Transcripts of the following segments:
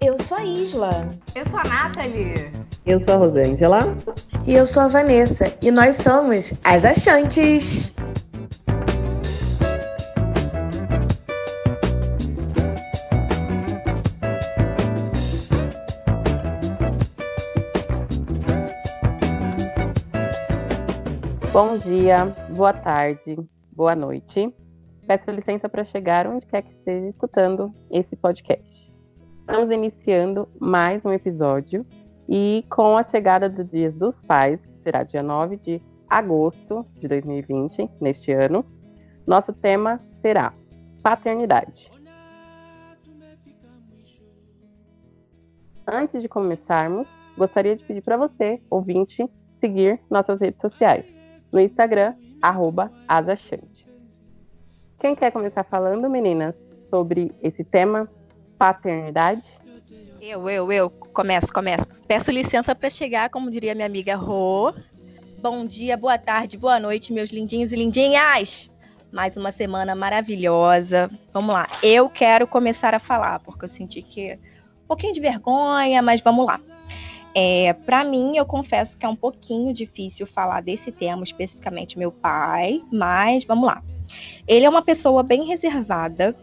Eu sou a Isla. Eu sou a Nathalie. Eu sou a Rosângela. E eu sou a Vanessa. E nós somos as Achantes. Bom dia, boa tarde, boa noite. Peço licença para chegar onde quer que esteja escutando esse podcast. Estamos iniciando mais um episódio e com a chegada do Dias dos Pais, que será dia 9 de agosto de 2020, neste ano, nosso tema será paternidade. Antes de começarmos, gostaria de pedir para você, ouvinte, seguir nossas redes sociais no Instagram, arroba. Quem quer começar falando, meninas, sobre esse tema, paternidade? Eu, eu, eu, começo, começo. Peço licença para chegar, como diria minha amiga Rô. Bom dia, boa tarde, boa noite, meus lindinhos e lindinhas. Mais uma semana maravilhosa. Vamos lá. Eu quero começar a falar, porque eu senti que um pouquinho de vergonha, mas vamos lá. É, para mim, eu confesso que é um pouquinho difícil falar desse tema, especificamente meu pai, mas vamos lá. Ele é uma pessoa bem reservada,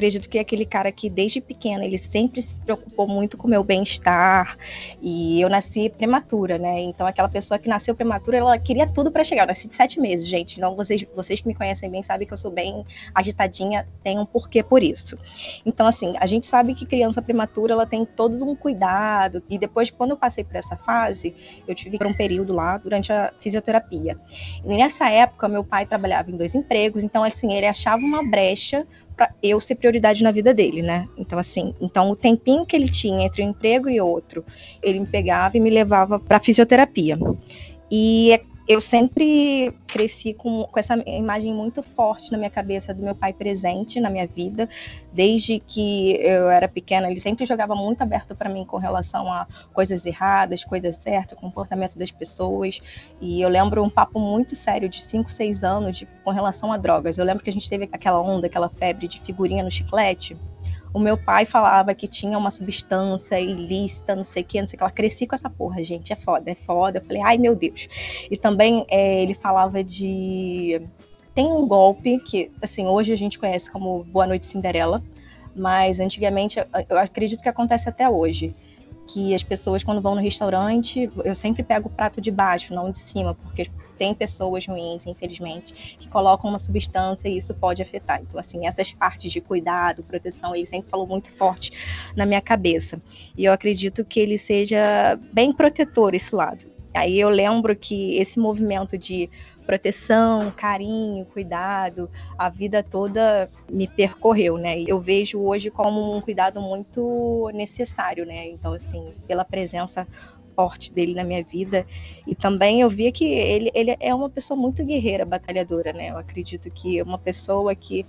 acredito que é aquele cara que desde pequena ele sempre se preocupou muito com o meu bem-estar e eu nasci prematura, né? Então aquela pessoa que nasceu prematura, ela queria tudo para chegar. Eu nasci de sete meses, gente. Então vocês, vocês que me conhecem bem sabem que eu sou bem agitadinha, tem um porquê por isso. Então assim, a gente sabe que criança prematura ela tem todo um cuidado e depois quando eu passei por essa fase, eu tive um período lá durante a fisioterapia. E nessa época meu pai trabalhava em dois empregos, então assim ele achava uma brecha para eu ser prioridade na vida dele, né? Então, assim, então o tempinho que ele tinha entre um emprego e outro, ele me pegava e me levava para fisioterapia. E é eu sempre cresci com, com essa imagem muito forte na minha cabeça do meu pai presente na minha vida. Desde que eu era pequena, ele sempre jogava muito aberto para mim com relação a coisas erradas, coisas certas, comportamento das pessoas. E eu lembro um papo muito sério de 5, 6 anos de, com relação a drogas. Eu lembro que a gente teve aquela onda, aquela febre de figurinha no chiclete o meu pai falava que tinha uma substância ilícita, não sei o que, não sei o que. Eu cresci com essa porra, gente. É foda, é foda. Eu falei, ai meu Deus. E também é, ele falava de. Tem um golpe que, assim, hoje a gente conhece como Boa Noite Cinderela, mas antigamente eu acredito que acontece até hoje que as pessoas quando vão no restaurante, eu sempre pego o prato de baixo, não de cima, porque tem pessoas ruins, infelizmente, que colocam uma substância e isso pode afetar. Então, assim, essas partes de cuidado, proteção, ele sempre falou muito forte na minha cabeça. E eu acredito que ele seja bem protetor esse lado. Aí eu lembro que esse movimento de proteção, carinho, cuidado, a vida toda me percorreu, né? Eu vejo hoje como um cuidado muito necessário, né? Então, assim, pela presença forte dele na minha vida. E também eu via que ele, ele é uma pessoa muito guerreira, batalhadora, né? Eu acredito que é uma pessoa que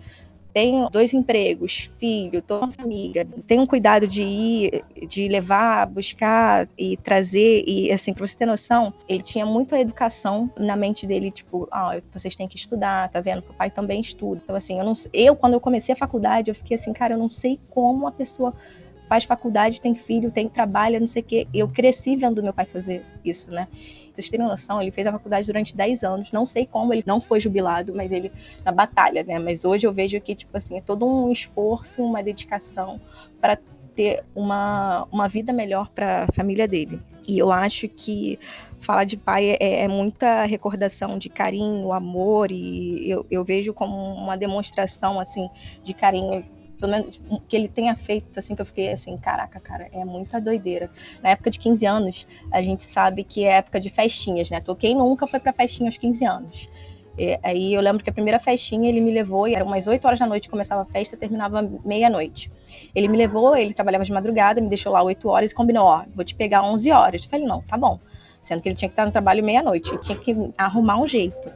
tem dois empregos, filho, uma família, tem um cuidado de ir, de levar, buscar e trazer, e assim, pra você ter noção, ele tinha muito a educação na mente dele, tipo, ah, vocês têm que estudar, tá vendo? O pai também estuda. Então, assim, eu não eu, quando eu comecei a faculdade, eu fiquei assim, cara, eu não sei como a pessoa faz faculdade, tem filho, tem trabalha, não sei o quê. Eu cresci vendo meu pai fazer isso, né? Vocês terem noção, ele fez a faculdade durante 10 anos, não sei como ele não foi jubilado, mas ele na batalha, né? Mas hoje eu vejo que, tipo assim, é todo um esforço, uma dedicação para ter uma, uma vida melhor para a família dele. E eu acho que falar de pai é, é, muita recordação de carinho, amor, e eu, eu vejo como uma demonstração, assim, de carinho pelo menos que ele tenha feito, assim, que eu fiquei assim, caraca, cara, é muita doideira. Na época de 15 anos, a gente sabe que é época de festinhas, né? Toquei nunca foi pra festinha aos 15 anos. E, aí eu lembro que a primeira festinha ele me levou, e era umas 8 horas da noite começava a festa, terminava meia-noite. Ele me levou, ele trabalhava de madrugada, me deixou lá 8 horas e combinou, ó, vou te pegar 11 horas. Eu falei, não, tá bom. Sendo que ele tinha que estar no trabalho meia-noite, tinha que arrumar um jeito.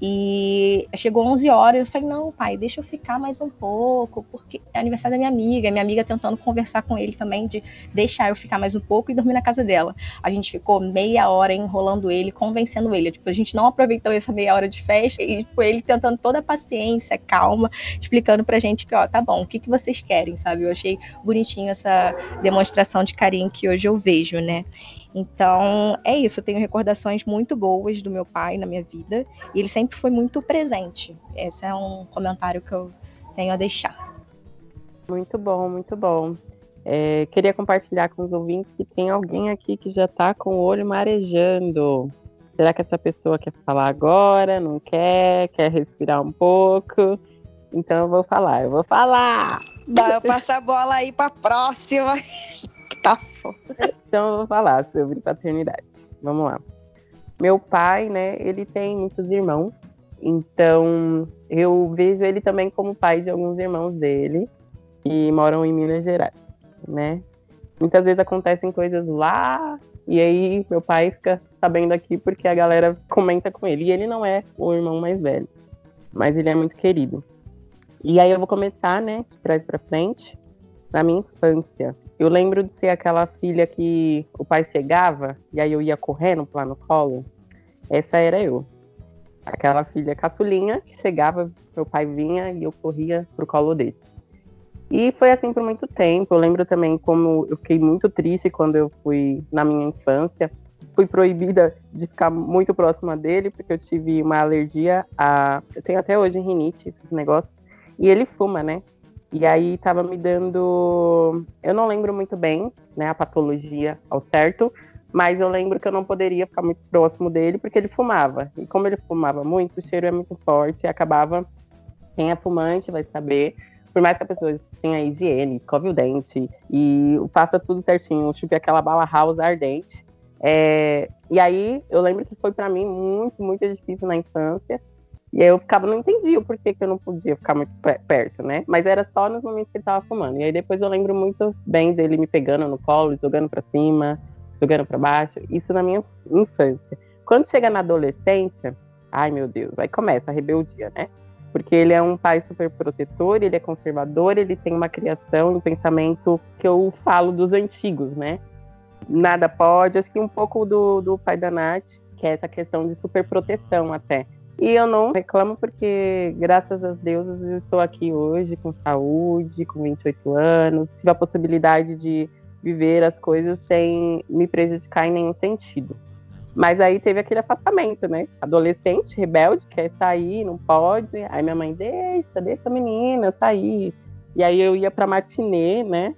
E chegou 11 horas, eu falei, não, pai, deixa eu ficar mais um pouco, porque é aniversário da minha amiga, minha amiga tentando conversar com ele também, de deixar eu ficar mais um pouco e dormir na casa dela. A gente ficou meia hora enrolando ele, convencendo ele, tipo, a gente não aproveitou essa meia hora de festa, e tipo, ele tentando toda a paciência, calma, explicando pra gente que, ó, tá bom, o que, que vocês querem, sabe? Eu achei bonitinho essa demonstração de carinho que hoje eu vejo, né? Então, é isso. Eu tenho recordações muito boas do meu pai na minha vida. E ele sempre foi muito presente. Esse é um comentário que eu tenho a deixar. Muito bom, muito bom. É, queria compartilhar com os ouvintes que tem alguém aqui que já está com o olho marejando. Será que essa pessoa quer falar agora? Não quer? Quer respirar um pouco? Então eu vou falar, eu vou falar. Não, eu passo a bola aí para próxima. tá foda. Então eu vou falar sobre paternidade. Vamos lá. Meu pai, né, ele tem muitos irmãos, então eu vejo ele também como pai de alguns irmãos dele que moram em Minas Gerais, né? Muitas vezes acontecem coisas lá e aí meu pai fica sabendo aqui porque a galera comenta com ele. E ele não é o irmão mais velho, mas ele é muito querido. E aí eu vou começar, né, de trás para frente, na minha infância. Eu lembro de ser aquela filha que o pai chegava e aí eu ia correndo lá no colo. Essa era eu. Aquela filha caçulinha que chegava, meu pai vinha e eu corria pro colo dele. E foi assim por muito tempo. Eu lembro também como eu fiquei muito triste quando eu fui na minha infância. Fui proibida de ficar muito próxima dele porque eu tive uma alergia a. Eu tenho até hoje rinite, esses negócios. E ele fuma, né? E aí tava me dando. Eu não lembro muito bem, né, a patologia ao certo, mas eu lembro que eu não poderia ficar muito próximo dele porque ele fumava. E como ele fumava muito, o cheiro é muito forte e acabava. Quem é fumante vai saber. Por mais que a pessoa tenha higiene, escove o dente e faça tudo certinho, tipo aquela bala house ardente. É... E aí eu lembro que foi para mim muito, muito difícil na infância e aí eu ficava, não entendia o porquê que eu não podia ficar muito perto, né? Mas era só nos momentos que ele tava fumando. E aí depois eu lembro muito bem dele me pegando no colo, jogando para cima, jogando para baixo. Isso na minha infância. Quando chega na adolescência, ai meu Deus, aí começa a rebeldia, né? Porque ele é um pai super protetor, ele é conservador, ele tem uma criação, um pensamento que eu falo dos antigos, né? Nada pode, acho que um pouco do, do pai da Nath, que é essa questão de super proteção até e eu não reclamo porque, graças a Deus, eu estou aqui hoje com saúde, com 28 anos, tive a possibilidade de viver as coisas sem me prejudicar em nenhum sentido. Mas aí teve aquele afastamento, né? Adolescente, rebelde, quer sair, não pode. Aí minha mãe, deixa, deixa a menina sair. E aí eu ia pra matinê, né?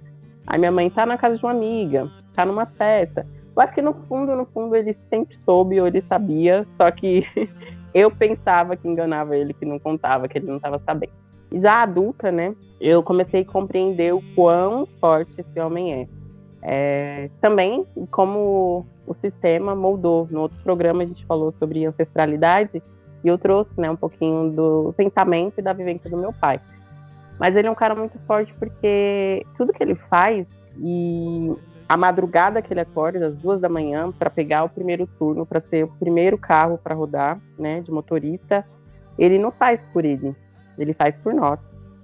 Aí minha mãe tá na casa de uma amiga, tá numa festa. Eu acho que no fundo, no fundo, ele sempre soube ou ele sabia, só que eu pensava que enganava ele, que não contava, que ele não estava sabendo. Já adulta, né, eu comecei a compreender o quão forte esse homem é. é. Também como o sistema moldou. No outro programa a gente falou sobre ancestralidade e eu trouxe né, um pouquinho do pensamento e da vivência do meu pai. Mas ele é um cara muito forte porque tudo que ele faz e a madrugada que ele acorda, às duas da manhã, para pegar o primeiro turno, para ser o primeiro carro para rodar, né, de motorista, ele não faz por ele, ele faz por nós.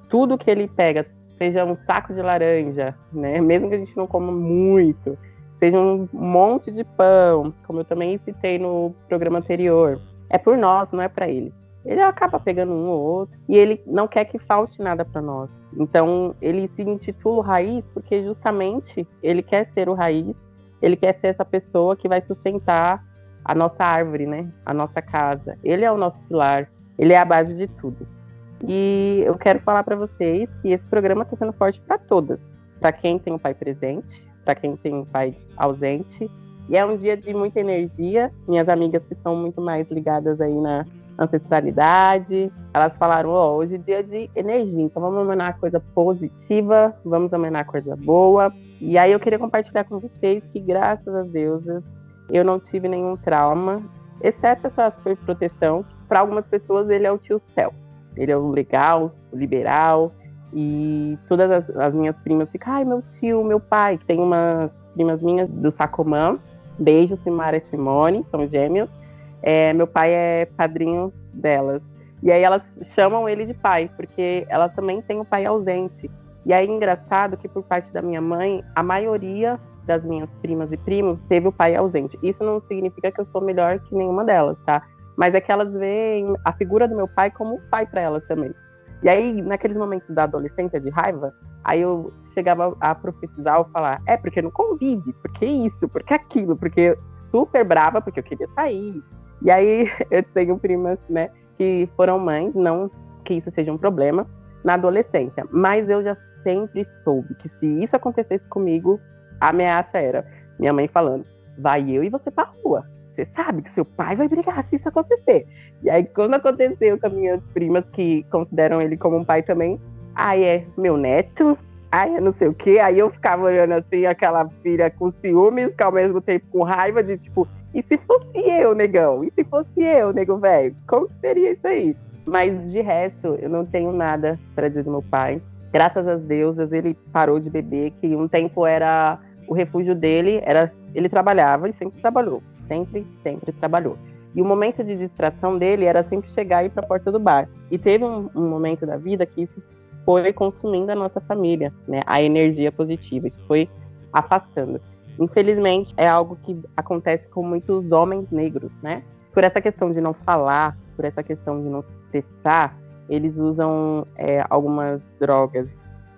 Tudo que ele pega, seja um saco de laranja, né, mesmo que a gente não coma muito, seja um monte de pão, como eu também citei no programa anterior, é por nós, não é para ele. Ele acaba pegando um ou outro e ele não quer que falte nada para nós. Então, ele se intitula o raiz porque justamente ele quer ser o raiz, ele quer ser essa pessoa que vai sustentar a nossa árvore, né? A nossa casa. Ele é o nosso pilar, ele é a base de tudo. E eu quero falar para vocês que esse programa está sendo forte para todas, para quem tem um pai presente, para quem tem um pai ausente. E é um dia de muita energia. Minhas amigas que são muito mais ligadas aí na ancestralidade. Elas falaram: oh, hoje é dia de energia, então vamos homenagear coisa positiva, vamos homenagear coisa boa. E aí eu queria compartilhar com vocês que, graças a Deus, eu não tive nenhum trauma, exceto essa superproteção. Para algumas pessoas, ele é o tio Celso. Ele é o legal, o liberal. E todas as, as minhas primas ficam: ai, meu tio, meu pai, que tem umas primas minhas do Sacomã. Beijo, Simara e Simone, são gêmeos. É, meu pai é padrinho delas. E aí elas chamam ele de pai, porque ela também tem um pai ausente. E aí engraçado que por parte da minha mãe, a maioria das minhas primas e primos teve o pai ausente. Isso não significa que eu sou melhor que nenhuma delas, tá? Mas é que elas veem a figura do meu pai como pai para elas também. E aí, naqueles momentos da adolescência de raiva, aí eu chegava a profetizar ou falar: é porque não convive, porque isso, porque aquilo, porque super brava, porque eu queria sair. E aí eu tenho primas, né, que foram mães, não que isso seja um problema, na adolescência. Mas eu já sempre soube que se isso acontecesse comigo, a ameaça era minha mãe falando: vai eu e você pra rua. Você sabe que seu pai vai brigar se isso acontecer. E aí, quando aconteceu com as minhas primas, que consideram ele como um pai também, aí é meu neto, aí é não sei o quê. Aí eu ficava olhando assim, aquela filha com ciúmes, que ao mesmo tempo com raiva, de tipo, e se fosse eu, negão? E se fosse eu, nego velho? Como seria isso aí? Mas de resto, eu não tenho nada para dizer do meu pai. Graças às deusas, ele parou de beber, que um tempo era o refúgio dele, era ele trabalhava e sempre trabalhou sempre, sempre trabalhou. E o momento de distração dele era sempre chegar e ir para a porta do bar. E teve um, um, momento da vida que isso foi consumindo a nossa família, né? A energia positiva, isso foi afastando. Infelizmente, é algo que acontece com muitos homens negros, né? Por essa questão de não falar, por essa questão de não cessar, eles usam é, algumas drogas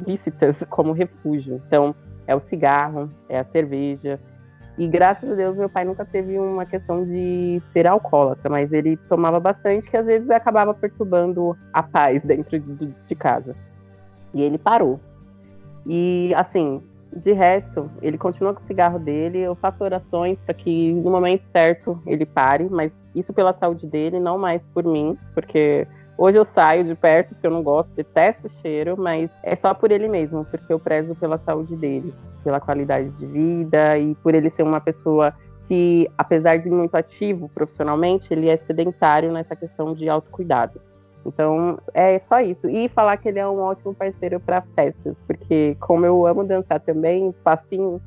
lícitas como refúgio. Então, é o cigarro, é a cerveja, e graças a Deus meu pai nunca teve uma questão de ser alcoólatra, mas ele tomava bastante que às vezes acabava perturbando a paz dentro de, de casa. E ele parou. E assim, de resto, ele continua com o cigarro dele. Eu faço orações para que no momento certo ele pare, mas isso pela saúde dele, não mais por mim, porque hoje eu saio de perto porque eu não gosto, detesto o cheiro, mas é só por ele mesmo, porque eu prezo pela saúde dele pela qualidade de vida e por ele ser uma pessoa que, apesar de muito ativo profissionalmente, ele é sedentário nessa questão de autocuidado. Então, é só isso. E falar que ele é um ótimo parceiro para festas, porque como eu amo dançar também, facinho,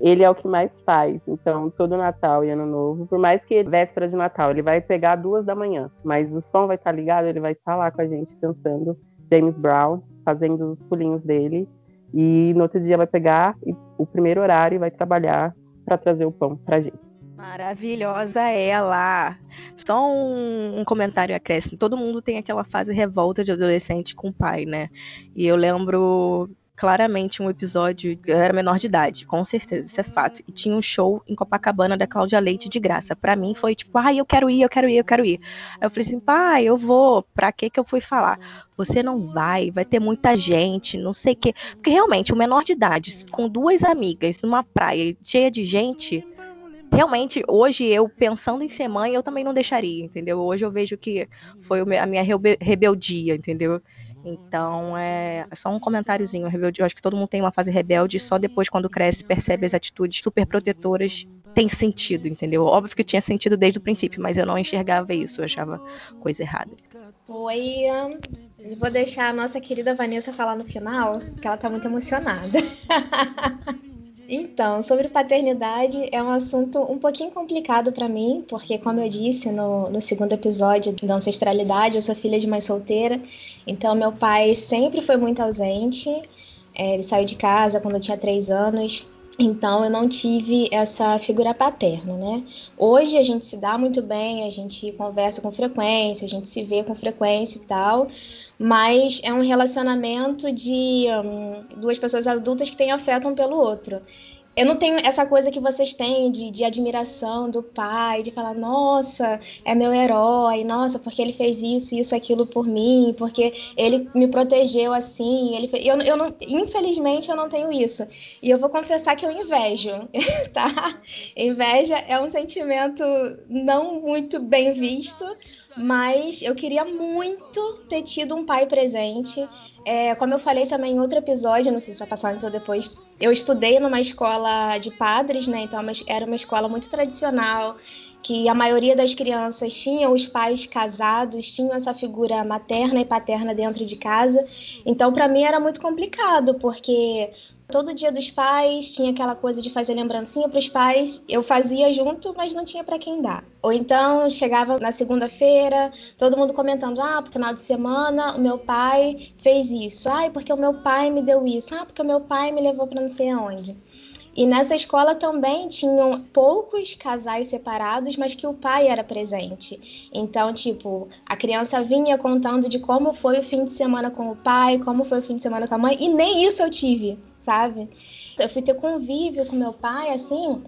ele é o que mais faz. Então, todo Natal e Ano Novo, por mais que véspera de Natal, ele vai pegar duas da manhã, mas o som vai estar ligado, ele vai estar lá com a gente dançando James Brown, fazendo os pulinhos dele. E no outro dia vai pegar o primeiro horário e vai trabalhar para trazer o pão para gente. Maravilhosa ela! Só um, um comentário acréscimo. Todo mundo tem aquela fase revolta de adolescente com o pai, né? E eu lembro claramente um episódio. Eu era menor de idade, com certeza, isso é fato. E tinha um show em Copacabana da Cláudia Leite de graça. Para mim foi tipo, ai, eu quero ir, eu quero ir, eu quero ir. Aí eu falei assim, pai, eu vou. Pra que que eu fui falar? Você não vai, vai ter muita gente, não sei o quê. Porque realmente, o menor de idade, com duas amigas, numa praia cheia de gente realmente, hoje eu pensando em ser mãe, eu também não deixaria, entendeu? Hoje eu vejo que foi a minha rebeldia, entendeu? Então, é só um comentáriozinho. Rebelde, eu acho que todo mundo tem uma fase rebelde, só depois, quando cresce, percebe as atitudes super protetoras, tem sentido, entendeu? Óbvio que tinha sentido desde o princípio, mas eu não enxergava isso, eu achava coisa errada. Oi, eu vou deixar a nossa querida Vanessa falar no final, que ela tá muito emocionada. Então, sobre paternidade é um assunto um pouquinho complicado para mim, porque, como eu disse no, no segundo episódio da ancestralidade, eu sou filha de mãe solteira, então meu pai sempre foi muito ausente. É, ele saiu de casa quando eu tinha três anos, então eu não tive essa figura paterna, né? Hoje a gente se dá muito bem, a gente conversa com frequência, a gente se vê com frequência e tal, mas é um relacionamento de um, duas pessoas adultas que têm afeto um pelo outro. Eu não tenho essa coisa que vocês têm de, de admiração do pai, de falar, nossa, é meu herói, nossa, porque ele fez isso, isso, aquilo por mim, porque ele me protegeu assim. Ele fez... eu, eu não, infelizmente, eu não tenho isso. E eu vou confessar que eu invejo, tá? Inveja é um sentimento não muito bem visto, mas eu queria muito ter tido um pai presente. É, como eu falei também em outro episódio, não sei se vai passar antes ou depois, eu estudei numa escola de padres, né? Então é era uma escola muito tradicional, que a maioria das crianças tinham os pais casados, tinham essa figura materna e paterna dentro de casa. Então, para mim era muito complicado, porque todo dia dos pais tinha aquela coisa de fazer lembrancinha para os pais. Eu fazia junto, mas não tinha para quem dar. Ou então chegava na segunda-feira, todo mundo comentando: ah, no final de semana o meu pai fez isso. Ah, porque o meu pai me deu isso. Ah, porque o meu pai me levou para não sei aonde. E nessa escola também tinham poucos casais separados, mas que o pai era presente. Então, tipo, a criança vinha contando de como foi o fim de semana com o pai, como foi o fim de semana com a mãe, e nem isso eu tive, sabe? Eu fui ter convívio com meu pai, assim,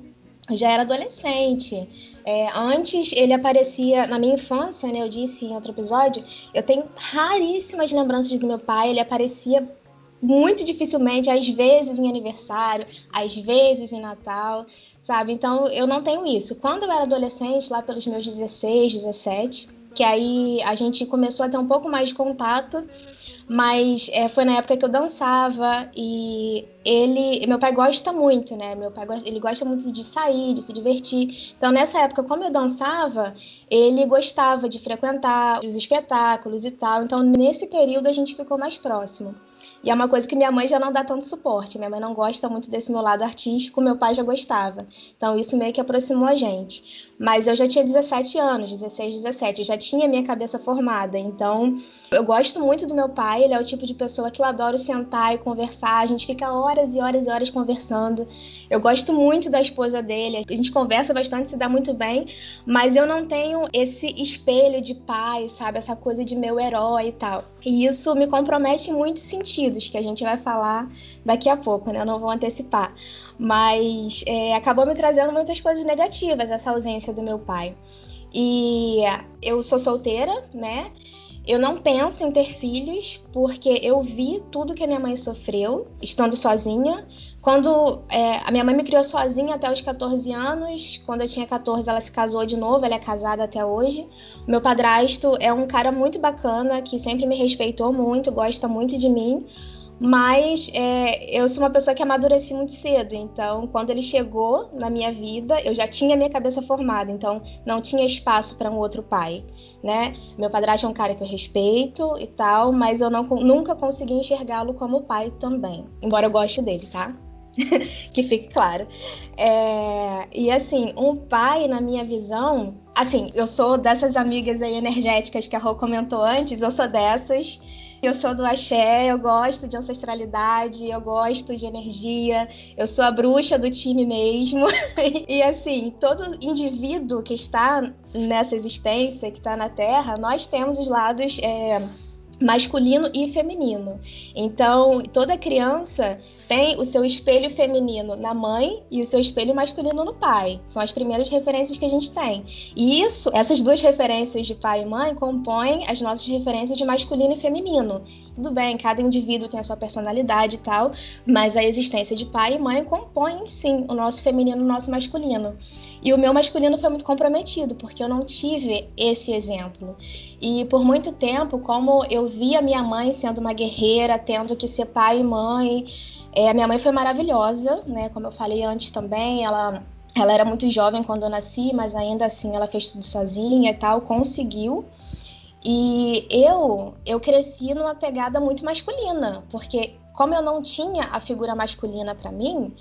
já era adolescente. É, antes ele aparecia na minha infância, né? Eu disse em outro episódio, eu tenho raríssimas lembranças do meu pai. Ele aparecia muito dificilmente, às vezes em aniversário, às vezes em Natal, sabe? Então eu não tenho isso. Quando eu era adolescente, lá pelos meus 16, 17, que aí a gente começou a ter um pouco mais de contato, mas é, foi na época que eu dançava e ele, meu pai gosta muito, né? Meu pai ele gosta muito de sair, de se divertir. Então nessa época, como eu dançava, ele gostava de frequentar os espetáculos e tal. Então nesse período a gente ficou mais próximo. E é uma coisa que minha mãe já não dá tanto suporte. Minha mãe não gosta muito desse meu lado artístico, meu pai já gostava. Então isso meio que aproximou a gente. Mas eu já tinha 17 anos, 16, 17, eu já tinha minha cabeça formada. Então eu gosto muito do meu pai, ele é o tipo de pessoa que eu adoro sentar e conversar. A gente fica horas e horas e horas conversando. Eu gosto muito da esposa dele, a gente conversa bastante, se dá muito bem, mas eu não tenho esse espelho de pai, sabe? Essa coisa de meu herói e tal. E isso me compromete em muitos sentidos, que a gente vai falar daqui a pouco, né? Eu não vou antecipar. Mas é, acabou me trazendo muitas coisas negativas, essa ausência do meu pai. E eu sou solteira, né? Eu não penso em ter filhos porque eu vi tudo que a minha mãe sofreu estando sozinha. Quando é, a minha mãe me criou sozinha até os 14 anos, quando eu tinha 14 ela se casou de novo, ela é casada até hoje. Meu padrasto é um cara muito bacana que sempre me respeitou muito, gosta muito de mim, mas é, eu sou uma pessoa que amadureci muito cedo, então quando ele chegou na minha vida, eu já tinha minha cabeça formada, então não tinha espaço para um outro pai, né? Meu padrasto é um cara que eu respeito e tal, mas eu não, nunca consegui enxergá-lo como pai também, embora eu goste dele, tá? que fique claro. É, e assim, um pai, na minha visão, assim, eu sou dessas amigas aí energéticas que a Rô comentou antes, eu sou dessas. Eu sou do axé, eu gosto de ancestralidade, eu gosto de energia, eu sou a bruxa do time mesmo. e assim, todo indivíduo que está nessa existência, que está na Terra, nós temos os lados é, masculino e feminino. Então, toda criança tem o seu espelho feminino na mãe e o seu espelho masculino no pai. São as primeiras referências que a gente tem. E isso, essas duas referências de pai e mãe compõem as nossas referências de masculino e feminino. Tudo bem, cada indivíduo tem a sua personalidade e tal, mas a existência de pai e mãe compõem sim o nosso feminino e o nosso masculino. E o meu masculino foi muito comprometido, porque eu não tive esse exemplo. E por muito tempo, como eu via minha mãe sendo uma guerreira, tendo que ser pai e mãe, é, a minha mãe foi maravilhosa, né? Como eu falei antes também, ela, ela era muito jovem quando eu nasci, mas ainda assim ela fez tudo sozinha e tal, conseguiu. E eu, eu cresci numa pegada muito masculina, porque como eu não tinha a figura masculina para mim,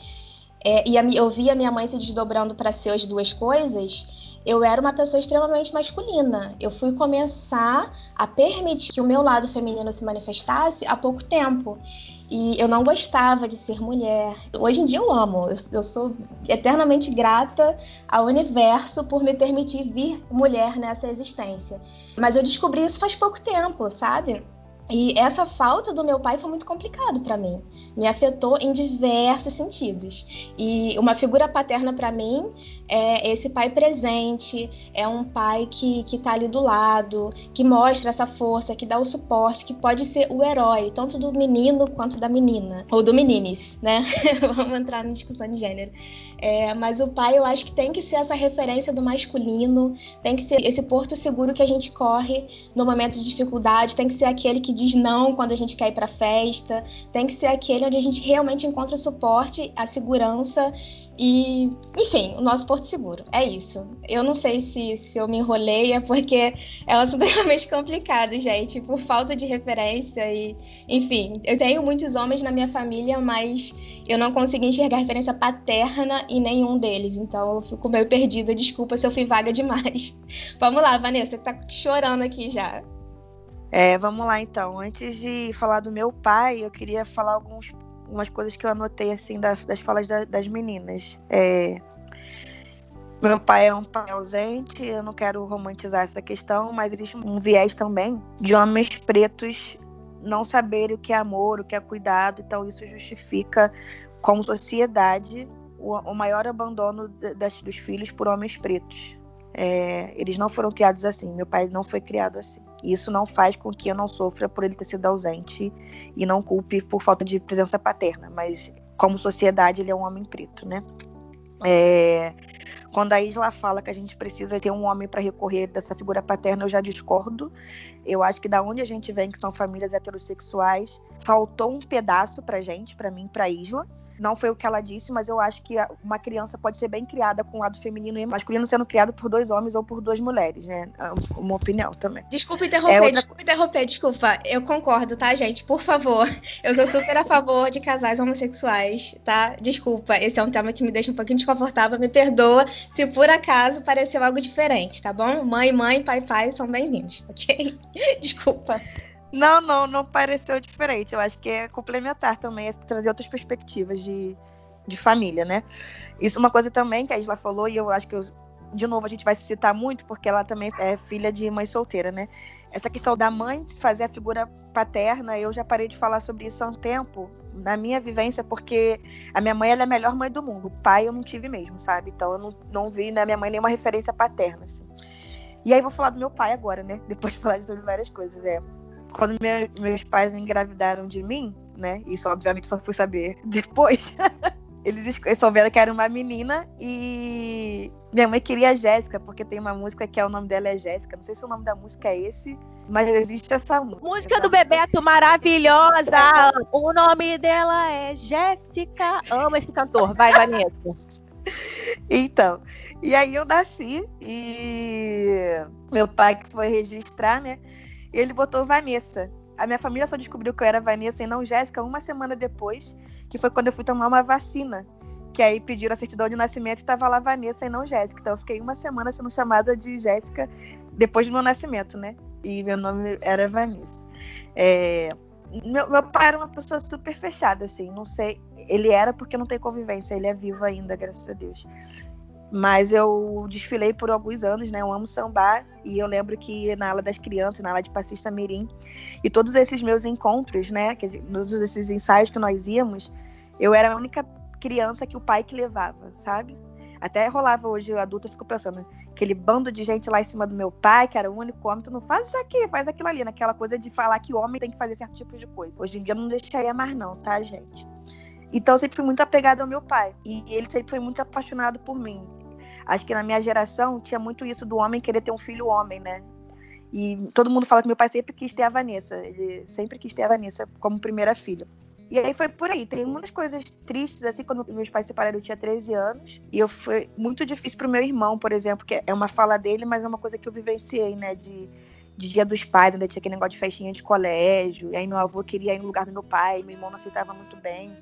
é, e a, eu via minha mãe se desdobrando para ser as duas coisas, eu era uma pessoa extremamente masculina. Eu fui começar a permitir que o meu lado feminino se manifestasse há pouco tempo. E eu não gostava de ser mulher. Hoje em dia eu amo. Eu, sou eternamente grata ao universo por me permitir vir mulher nessa existência. Mas eu descobri isso faz pouco tempo, sabe? E essa falta do meu pai foi muito complicado para mim. Me afetou em diversos sentidos. E uma figura paterna para mim é esse pai presente, é um pai que, que tá ali do lado, que mostra essa força, que dá o suporte, que pode ser o herói, tanto do menino quanto da menina. Ou do meninis, né? Vamos entrar na discussão de gênero. É, mas o pai, eu acho que tem que ser essa referência do masculino, tem que ser esse porto seguro que a gente corre no momento de dificuldade, tem que ser aquele que diz não quando a gente quer ir para festa. Tem que ser aquele onde a gente realmente encontra o suporte, a segurança e, enfim, o nosso porto seguro. É isso. Eu não sei se, se eu me enrolei, é porque é um assunto realmente complicado, gente, por falta de referência e, enfim, eu tenho muitos homens na minha família, mas eu não consegui enxergar referência paterna em nenhum deles. Então eu fico meio perdida. Desculpa se eu fui vaga demais. Vamos lá, Vanessa, você tá chorando aqui já. É, vamos lá então. Antes de falar do meu pai, eu queria falar alguns algumas coisas que eu anotei assim das, das falas da, das meninas. É, meu pai é um pai ausente, eu não quero romantizar essa questão, mas existe um viés também de homens pretos não saberem o que é amor, o que é cuidado, então isso justifica, como sociedade, o, o maior abandono das, dos filhos por homens pretos. É, eles não foram criados assim, meu pai não foi criado assim. Isso não faz com que eu não sofra por ele ter sido ausente e não culpe por falta de presença paterna, mas como sociedade ele é um homem preto, né? É, quando a Isla fala que a gente precisa ter um homem para recorrer dessa figura paterna, eu já discordo. Eu acho que da onde a gente vem, que são famílias heterossexuais, faltou um pedaço pra gente, para mim, pra Isla. Não foi o que ela disse, mas eu acho que uma criança pode ser bem criada com o lado feminino e masculino sendo criado por dois homens ou por duas mulheres, né? É uma opinião também. Desculpa interromper, é outra... desculpa interromper, desculpa. Eu concordo, tá, gente? Por favor. Eu sou super a favor de casais homossexuais, tá? Desculpa, esse é um tema que me deixa um pouquinho desconfortável. Me perdoa se por acaso pareceu algo diferente, tá bom? Mãe, mãe, pai, pai são bem-vindos, ok? Desculpa. Não, não, não pareceu diferente. Eu acho que é complementar também, é trazer outras perspectivas de, de família, né? Isso é uma coisa também que a Isla falou, e eu acho que, eu, de novo, a gente vai citar muito, porque ela também é filha de mãe solteira, né? Essa questão da mãe fazer a figura paterna, eu já parei de falar sobre isso há um tempo, na minha vivência, porque a minha mãe ela é a melhor mãe do mundo. O pai eu não tive mesmo, sabe? Então eu não, não vi na minha mãe nenhuma referência paterna, assim. E aí vou falar do meu pai agora, né? Depois de falar sobre várias coisas. É, quando minha, meus pais engravidaram de mim, né? Isso obviamente só fui saber depois. eles souberam que era uma menina e minha mãe queria a Jéssica, porque tem uma música que é o nome dela é Jéssica. Não sei se o nome da música é esse, mas existe essa música. Música essa do música. Bebeto maravilhosa. o nome dela é Jéssica. Amo esse cantor. Vai, Vanessa. então, e aí eu nasci e meu pai que foi registrar, né? Ele botou Vanessa. A minha família só descobriu que eu era Vanessa e não Jéssica uma semana depois, que foi quando eu fui tomar uma vacina. Que aí pediram a certidão de nascimento e estava lá Vanessa e não Jéssica. Então eu fiquei uma semana sendo chamada de Jéssica depois do meu nascimento, né? E meu nome era Vanessa. É... Meu, meu, pai era uma pessoa super fechada, assim, não sei. Ele era porque não tem convivência, ele é vivo ainda, graças a Deus. Mas eu desfilei por alguns anos, né? Eu amo sambar e eu lembro que na aula das crianças, na aula de passista mirim, e todos esses meus encontros, né? Todos esses ensaios que nós íamos, eu era a única criança que o pai que levava, sabe? Até rolava hoje, o adulto, eu fico pensando, aquele bando de gente lá em cima do meu pai, que era o único homem, tu não faz isso aqui, faz aquilo ali, naquela coisa de falar que homem tem que fazer certo tipo de coisa. Hoje em dia eu não deixaria mais não, tá, gente? Então eu sempre fui muito apegada ao meu pai. E ele sempre foi muito apaixonado por mim. Acho que na minha geração tinha muito isso do homem querer ter um filho homem, né? E todo mundo fala que meu pai sempre quis ter a Vanessa. Ele sempre quis ter a Vanessa como primeira filha. E aí foi por aí. Tem muitas coisas tristes, assim, quando meus pais se separaram, eu tinha 13 anos. E eu foi muito difícil pro meu irmão, por exemplo, que é uma fala dele, mas é uma coisa que eu vivenciei, né? De, de dia dos pais, ainda tinha aquele negócio de festinha de colégio. E aí meu avô queria ir no lugar do meu pai, meu irmão não aceitava muito bem.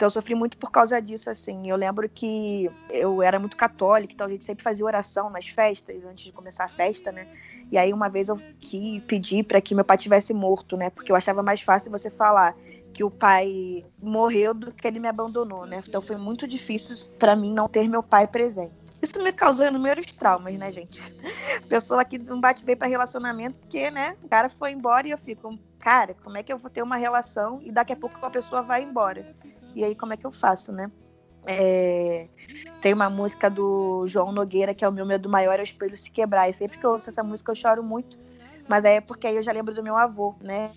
Então eu sofri muito por causa disso, assim. Eu lembro que eu era muito católica, então a gente sempre fazia oração nas festas, antes de começar a festa, né? E aí uma vez eu que pedi para que meu pai tivesse morto, né? Porque eu achava mais fácil você falar que o pai morreu do que ele me abandonou, né? Então foi muito difícil para mim não ter meu pai presente. Isso me causou inúmeros traumas, né, gente? Pessoa que não bate bem para relacionamento, porque, né, o cara foi embora e eu fico, cara, como é que eu vou ter uma relação e daqui a pouco a pessoa vai embora? E aí, como é que eu faço, né? É... Tem uma música do João Nogueira, que é o meu medo maior, é o espelho se quebrar. E sempre que eu ouço essa música eu choro muito. Mas aí é porque aí eu já lembro do meu avô, né?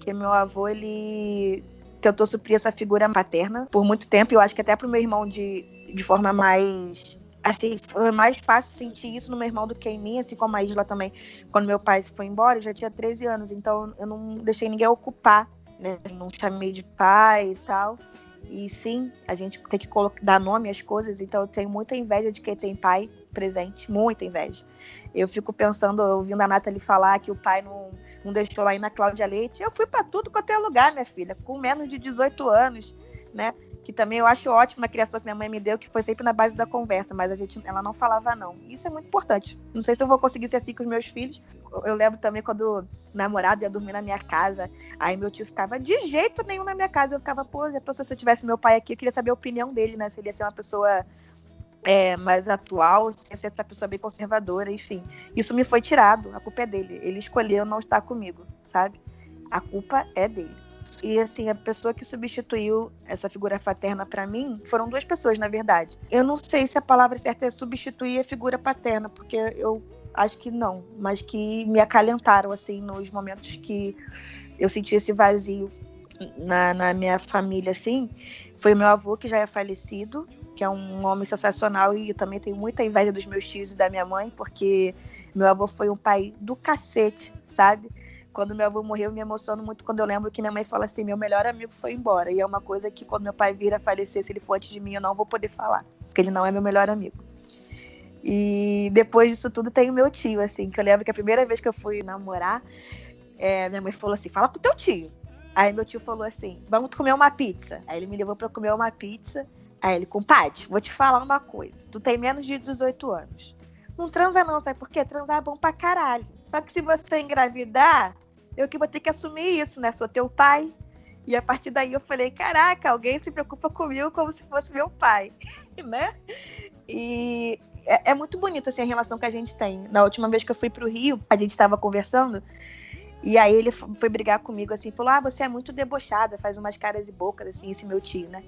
Que meu avô, ele tentou suprir essa figura paterna por muito tempo. Eu acho que até pro meu irmão de, de forma mais assim, foi mais fácil sentir isso no meu irmão do que em mim, assim como a Isla também. Quando meu pai foi embora, eu já tinha 13 anos, então eu não deixei ninguém ocupar, né? Não chamei de pai e tal. E sim, a gente tem que dar nome às coisas, então eu tenho muita inveja de quem tem pai presente, muita inveja. Eu fico pensando, ouvindo a Nathalie falar que o pai não, não deixou lá ir na Cláudia Leite. Eu fui para tudo quanto é lugar, minha filha, com menos de 18 anos, né? Que também eu acho ótimo a criação que minha mãe me deu, que foi sempre na base da conversa, mas a gente, ela não falava não. Isso é muito importante. Não sei se eu vou conseguir ser assim com os meus filhos. Eu lembro também quando o namorado ia dormir na minha casa, aí meu tio ficava de jeito nenhum na minha casa. Eu ficava, pô, já pensou se eu tivesse meu pai aqui, eu queria saber a opinião dele, né? Se ele ia ser uma pessoa é, mais atual, sem ser essa pessoa bem conservadora, enfim. Isso me foi tirado, a culpa é dele. Ele escolheu não estar comigo, sabe? A culpa é dele. E assim, a pessoa que substituiu essa figura paterna para mim foram duas pessoas, na verdade. Eu não sei se a palavra certa é substituir a figura paterna, porque eu acho que não, mas que me acalentaram assim nos momentos que eu senti esse vazio na, na minha família, assim. Foi meu avô que já é falecido, que é um homem sensacional e também tenho muita inveja dos meus tios e da minha mãe, porque meu avô foi um pai do cacete, sabe? Quando meu avô morreu, eu me emociono muito quando eu lembro que minha mãe fala assim: meu melhor amigo foi embora. E é uma coisa que quando meu pai vir a falecer, se ele for antes de mim, eu não vou poder falar, porque ele não é meu melhor amigo. E depois disso tudo tem o meu tio, assim, que eu lembro que a primeira vez que eu fui namorar, é, minha mãe falou assim: fala com teu tio. Aí meu tio falou assim: vamos comer uma pizza. Aí ele me levou para comer uma pizza. Aí ele, compadre, vou te falar uma coisa. Tu tem menos de 18 anos. Não transa não, sabe por quê? Transar é bom pra caralho. Só que se você engravidar, eu que vou ter que assumir isso, né? Sou teu pai. E a partir daí eu falei, caraca, alguém se preocupa comigo como se fosse meu pai, né? E é, é, muito bonito, assim, a relação que a gente tem. Na última vez que eu fui pro Rio, a gente estava conversando, e aí ele foi brigar comigo, assim, falou, ah, você é muito debochada, faz umas caras e bocas, assim, esse meu tio, né?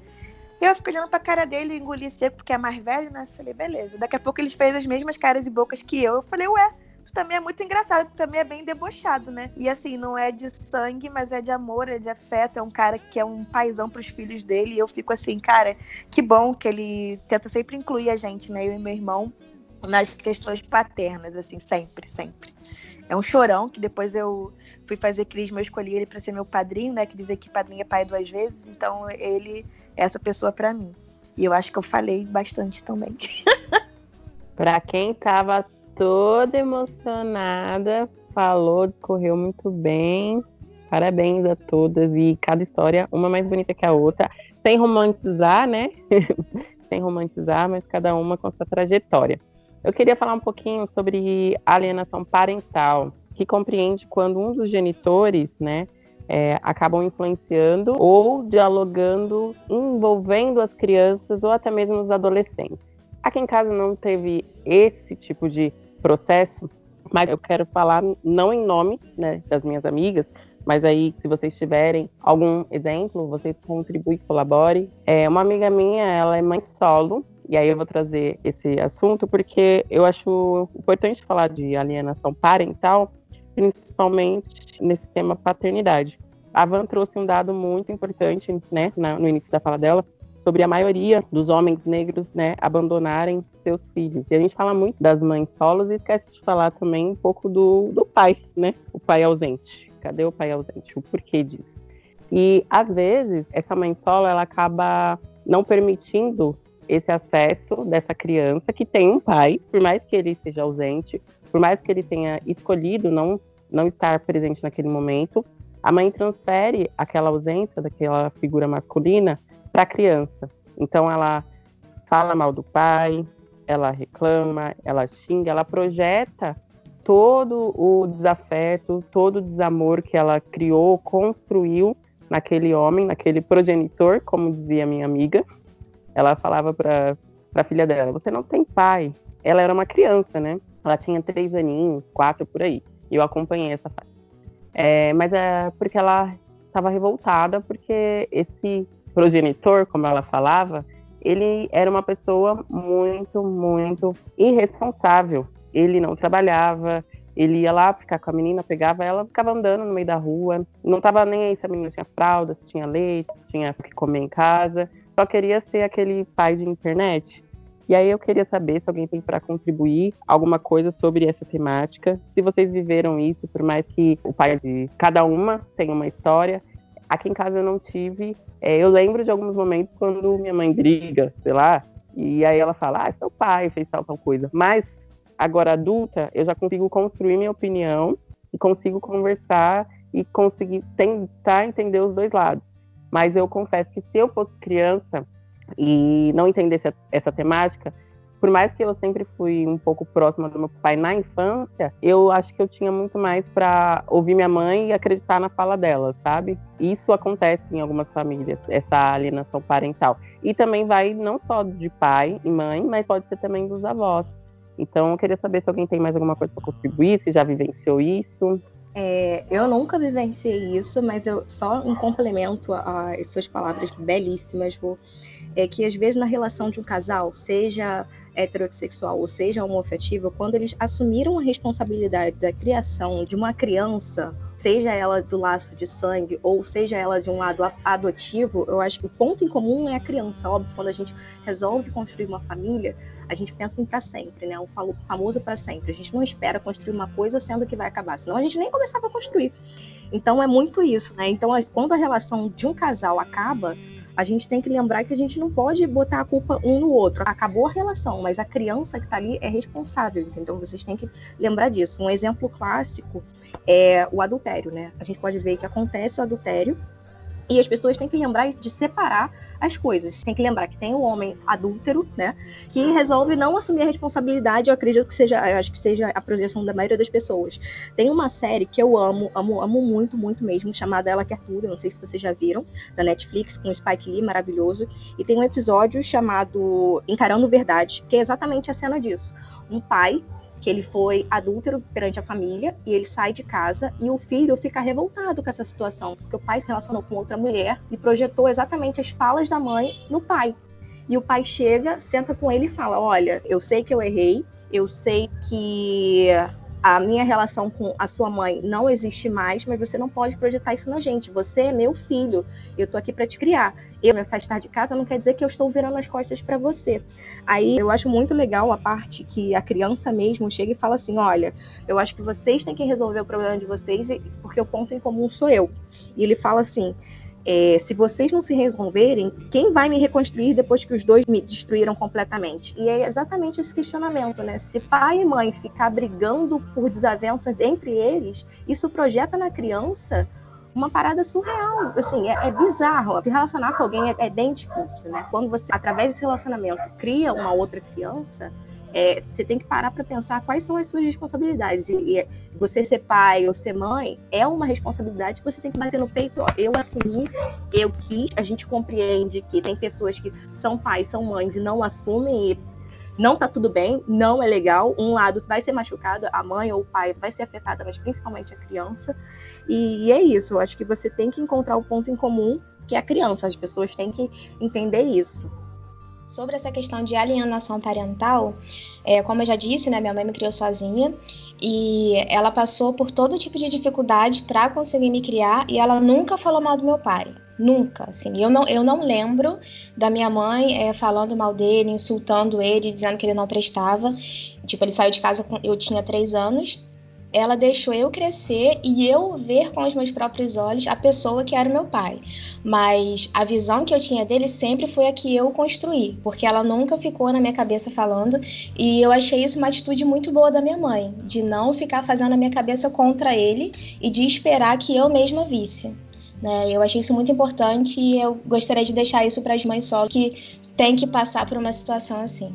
E eu fico olhando pra cara dele engoli seco, porque é mais velho, né? Falei, beleza. Daqui a pouco ele fez as mesmas caras e bocas que eu. Eu falei, ué, também é muito engraçado, também é bem debochado, né? E assim, não é de sangue, mas é de amor, é de afeto. É um cara que é um paizão pros filhos dele. E eu fico assim, cara, que bom que ele tenta sempre incluir a gente, né? Eu e meu irmão, nas questões paternas, assim, sempre, sempre. É um chorão que depois eu fui fazer crisma, eu escolhi ele para ser meu padrinho, né? Que dizer que padrinho é pai duas vezes, então ele essa pessoa para mim. E eu acho que eu falei bastante também. para quem tava toda emocionada, falou, correu muito bem. Parabéns a todas e cada história uma mais bonita que a outra, sem romantizar, né? sem romantizar, mas cada uma com sua trajetória. Eu queria falar um pouquinho sobre alienação parental, que compreende quando um dos genitores, né, é, acabam influenciando ou dialogando, envolvendo as crianças ou até mesmo os adolescentes. Aqui em casa não teve esse tipo de processo, mas eu quero falar não em nome né, das minhas amigas, mas aí, se vocês tiverem algum exemplo, vocês contribuem, colabore. É, uma amiga minha, ela é mãe solo, e aí eu vou trazer esse assunto porque eu acho importante falar de alienação parental, principalmente nesse tema paternidade. A Van trouxe um dado muito importante, né, no início da fala dela, sobre a maioria dos homens negros, né, abandonarem seus filhos. E a gente fala muito das mães solos e esquece de falar também um pouco do, do pai, né, o pai ausente. Cadê o pai ausente? O porquê disso? E às vezes essa mãe solo ela acaba não permitindo esse acesso dessa criança que tem um pai, por mais que ele esteja ausente, por mais que ele tenha escolhido não não estar presente naquele momento, a mãe transfere aquela ausência daquela figura masculina para a criança. Então ela fala mal do pai, ela reclama, ela xinga, ela projeta todo o desafeto, todo o desamor que ela criou, construiu naquele homem, naquele progenitor, como dizia minha amiga. Ela falava para a filha dela: Você não tem pai. Ela era uma criança, né? Ela tinha três aninhos, quatro por aí. E eu acompanhei essa fase. É, mas é porque ela estava revoltada, porque esse progenitor, como ela falava, ele era uma pessoa muito, muito irresponsável. Ele não trabalhava, ele ia lá ficar com a menina, pegava ela, ficava andando no meio da rua, não estava nem aí se a menina tinha fralda, se tinha leite, se tinha o que comer em casa, só queria ser aquele pai de internet. E aí eu queria saber se alguém tem para contribuir alguma coisa sobre essa temática, se vocês viveram isso, por mais que o pai de cada uma tenha uma história. Aqui em casa eu não tive. É, eu lembro de alguns momentos quando minha mãe briga, sei lá, e aí ela fala, ah, seu pai fez tal, tal coisa. Mas agora adulta, eu já consigo construir minha opinião e consigo conversar e conseguir tentar entender os dois lados. Mas eu confesso que se eu fosse criança e não entendesse essa temática, por mais que eu sempre fui um pouco próxima do meu pai na infância, eu acho que eu tinha muito mais para ouvir minha mãe e acreditar na fala dela, sabe? Isso acontece em algumas famílias, essa alienação parental. E também vai não só de pai e mãe, mas pode ser também dos avós. Então, eu queria saber se alguém tem mais alguma coisa para contribuir, se já vivenciou isso. É, eu nunca vivenciei isso, mas eu só um complemento às suas palavras belíssimas, vou é que às vezes na relação de um casal, seja heterossexual ou seja homoafetiva, quando eles assumiram a responsabilidade da criação de uma criança, seja ela do laço de sangue ou seja ela de um lado adotivo, eu acho que o ponto em comum é a criança. Óbvio, quando a gente resolve construir uma família, a gente pensa em para sempre, né? O famoso para sempre. A gente não espera construir uma coisa sendo que vai acabar, senão a gente nem começava a construir. Então é muito isso, né? Então quando a relação de um casal acaba, a gente tem que lembrar que a gente não pode botar a culpa um no outro. Acabou a relação, mas a criança que está ali é responsável? Então vocês têm que lembrar disso. Um exemplo clássico é o adultério, né? A gente pode ver que acontece o adultério e as pessoas têm que lembrar de separar as coisas. Tem que lembrar que tem o um homem adúltero, né? Que resolve não assumir a responsabilidade. Eu acredito que seja, acho que seja a projeção da maioria das pessoas. Tem uma série que eu amo, amo, amo muito, muito mesmo, chamada Ela Quer Tudo. Não sei se vocês já viram, da Netflix, com o Spike Lee, maravilhoso. E tem um episódio chamado Encarando Verdade, que é exatamente a cena disso. Um pai que ele foi adúltero perante a família e ele sai de casa e o filho fica revoltado com essa situação, porque o pai se relacionou com outra mulher e projetou exatamente as falas da mãe no pai. E o pai chega, senta com ele e fala: Olha, eu sei que eu errei, eu sei que a minha relação com a sua mãe não existe mais, mas você não pode projetar isso na gente. Você é meu filho, eu tô aqui para te criar. Eu me afastar de casa não quer dizer que eu estou virando as costas para você. Aí eu acho muito legal a parte que a criança mesmo chega e fala assim: olha, eu acho que vocês têm que resolver o problema de vocês, porque o ponto em comum sou eu. E ele fala assim: é, se vocês não se resolverem, quem vai me reconstruir depois que os dois me destruíram completamente? E é exatamente esse questionamento, né? Se pai e mãe ficar brigando por desavenças entre eles, isso projeta na criança uma parada surreal, assim, é, é bizarro. Se relacionar com alguém é, é, bem difícil, né? Quando você, através desse relacionamento, cria uma outra criança, é, você tem que parar para pensar quais são as suas responsabilidades. E, e, você ser pai ou ser mãe é uma responsabilidade que você tem que bater no peito. Ó, eu assumi, eu quis. A gente compreende que tem pessoas que são pais, são mães e não assumem e não tá tudo bem, não é legal. Um lado vai ser machucado, a mãe ou o pai vai ser afetada, mas principalmente a criança. E, e é isso. Eu acho que você tem que encontrar o ponto em comum que é a criança. As pessoas têm que entender isso. Sobre essa questão de alienação parental, é, como eu já disse, né, minha mãe me criou sozinha e ela passou por todo tipo de dificuldade para conseguir me criar e ela nunca falou mal do meu pai. Nunca, assim, eu não, eu não lembro da minha mãe é, falando mal dele, insultando ele, dizendo que ele não prestava. Tipo, ele saiu de casa, com, eu tinha três anos, ela deixou eu crescer e eu ver com os meus próprios olhos a pessoa que era meu pai. Mas a visão que eu tinha dele sempre foi a que eu construí, porque ela nunca ficou na minha cabeça falando, e eu achei isso uma atitude muito boa da minha mãe, de não ficar fazendo a minha cabeça contra ele e de esperar que eu mesma visse. Né? Eu achei isso muito importante e eu gostaria de deixar isso para as mães solo que têm que passar por uma situação assim.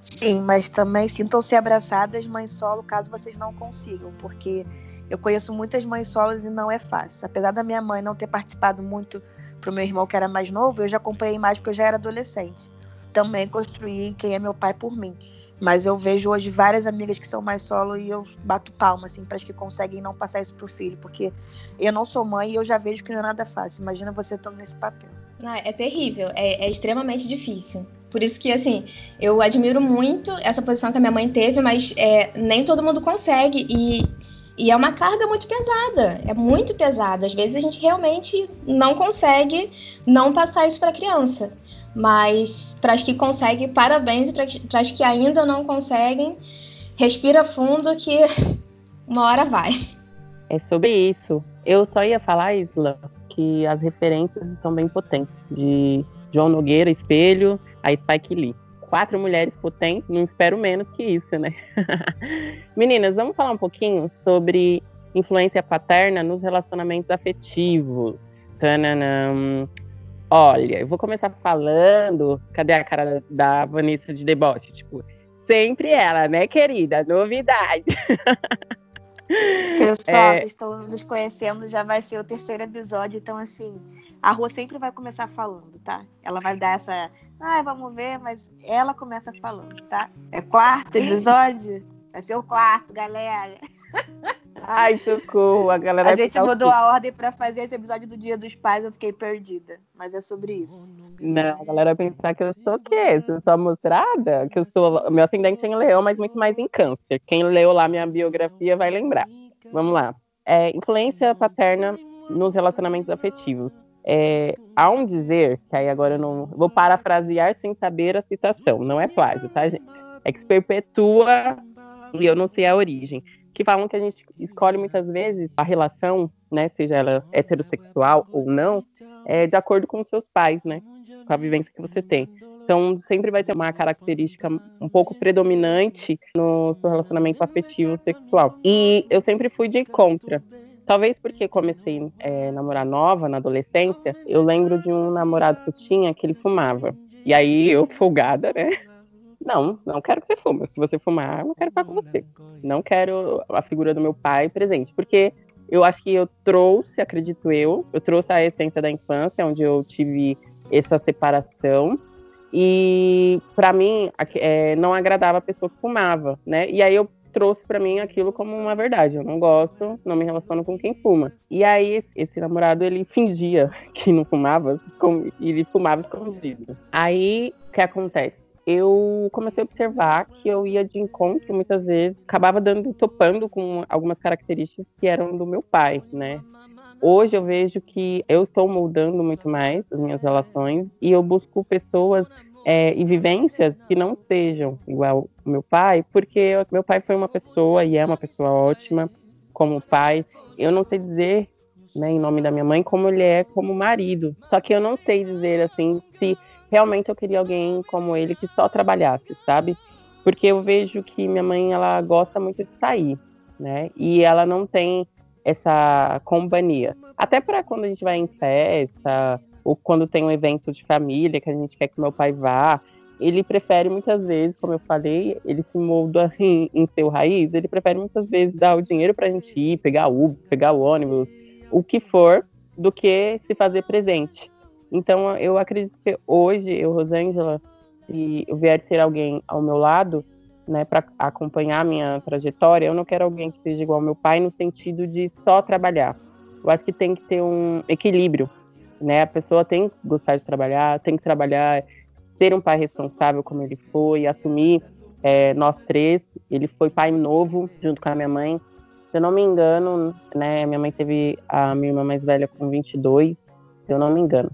Sim, mas também sintam-se abraçadas, mães solo, caso vocês não consigam, porque eu conheço muitas mães solos e não é fácil. Apesar da minha mãe não ter participado muito pro meu irmão que era mais novo, eu já acompanhei mais porque eu já era adolescente. Também construí quem é meu pai por mim. Mas eu vejo hoje várias amigas que são mais solo e eu bato palma, assim, para as que conseguem não passar isso pro filho, porque eu não sou mãe e eu já vejo que não é nada fácil. Imagina você estando nesse papel. Não, é terrível, é, é, extremamente difícil. Por isso que, assim, eu admiro muito essa posição que a minha mãe teve, mas é, nem todo mundo consegue. E, e é uma carga muito pesada, é muito pesada. Às vezes a gente realmente não consegue não passar isso para a criança. Mas para as que conseguem, parabéns. E para as que ainda não conseguem, respira fundo que uma hora vai. É sobre isso. Eu só ia falar, Isla, que as referências são bem potentes. De João Nogueira, Espelho, a Spike Lee. Quatro mulheres potentes, não espero menos que isso, né? Meninas, vamos falar um pouquinho sobre influência paterna nos relacionamentos afetivos. Tananam. Olha, eu vou começar falando. Cadê a cara da Vanessa de deboche? Tipo, sempre ela, né, querida? Novidade. Pessoal, é... vocês estão nos conhecendo, já vai ser o terceiro episódio, então assim, a Rua sempre vai começar falando, tá? Ela vai dar essa. Ah, vamos ver, mas ela começa falando, tá? É quarto episódio? Vai ser o quarto, galera. Ai, socorro, a galera. A gente mudou a ordem para fazer esse episódio do Dia dos Pais, eu fiquei perdida. Mas é sobre isso. Não, a galera vai pensar que eu sou o quê? Eu sou mostrada? Que eu sou. Meu ascendente é em leão, mas muito mais em câncer. Quem leu lá minha biografia vai lembrar. Vamos lá. É, influência paterna nos relacionamentos afetivos. É, há um dizer, que aí agora eu não vou parafrasear sem saber a citação, não é plágio, tá, gente? É que se perpetua e eu não sei a origem. Que falam que a gente escolhe muitas vezes a relação, né, seja ela heterossexual ou não, é de acordo com os seus pais, né, com a vivência que você tem. Então, sempre vai ter uma característica um pouco predominante no seu relacionamento afetivo sexual. E eu sempre fui de contra. Talvez porque comecei é, a namorar nova, na adolescência, eu lembro de um namorado que eu tinha que ele fumava. E aí eu, folgada, né? Não, não quero que você fume. Se você fumar, eu não quero ficar com você. Não quero a figura do meu pai presente. Porque eu acho que eu trouxe, acredito eu, eu trouxe a essência da infância, onde eu tive essa separação. E para mim é, não agradava a pessoa que fumava, né? E aí eu trouxe para mim aquilo como uma verdade. Eu não gosto, não me relaciono com quem fuma. E aí esse namorado ele fingia que não fumava, e ele fumava escondido. Aí o que acontece? Eu comecei a observar que eu ia de encontro muitas vezes, acabava dando topando com algumas características que eram do meu pai, né? Hoje eu vejo que eu estou moldando muito mais as minhas relações e eu busco pessoas é, e vivências que não sejam igual o meu pai, porque meu pai foi uma pessoa e é uma pessoa ótima como pai. Eu não sei dizer, né, em nome da minha mãe, como ele é como marido. Só que eu não sei dizer assim se realmente eu queria alguém como ele que só trabalhasse, sabe? Porque eu vejo que minha mãe ela gosta muito de sair, né? E ela não tem essa companhia. Até para quando a gente vai em festa, ou quando tem um evento de família que a gente quer que meu pai vá, ele prefere muitas vezes, como eu falei, ele se molda em, em seu raiz, ele prefere muitas vezes dar o dinheiro para a gente ir, pegar o Uber, pegar o ônibus, o que for, do que se fazer presente. Então, eu acredito que hoje, eu, Rosângela, se eu vier ter alguém ao meu lado, né, para acompanhar a minha trajetória, eu não quero alguém que seja igual ao meu pai no sentido de só trabalhar. Eu acho que tem que ter um equilíbrio né? A pessoa tem que gostar de trabalhar, tem que trabalhar, ter um pai responsável como ele foi, assumir é, nós três. Ele foi pai novo junto com a minha mãe. Se eu não me engano, né? Minha mãe teve a minha irmã mais velha com 22, se eu não me engano.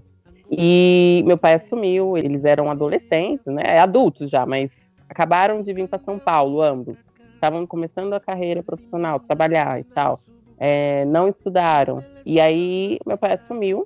E meu pai assumiu, eles eram adolescentes, né? Adultos já, mas acabaram de vir para São Paulo, ambos. Estavam começando a carreira profissional, trabalhar e tal. É, não estudaram. E aí meu pai assumiu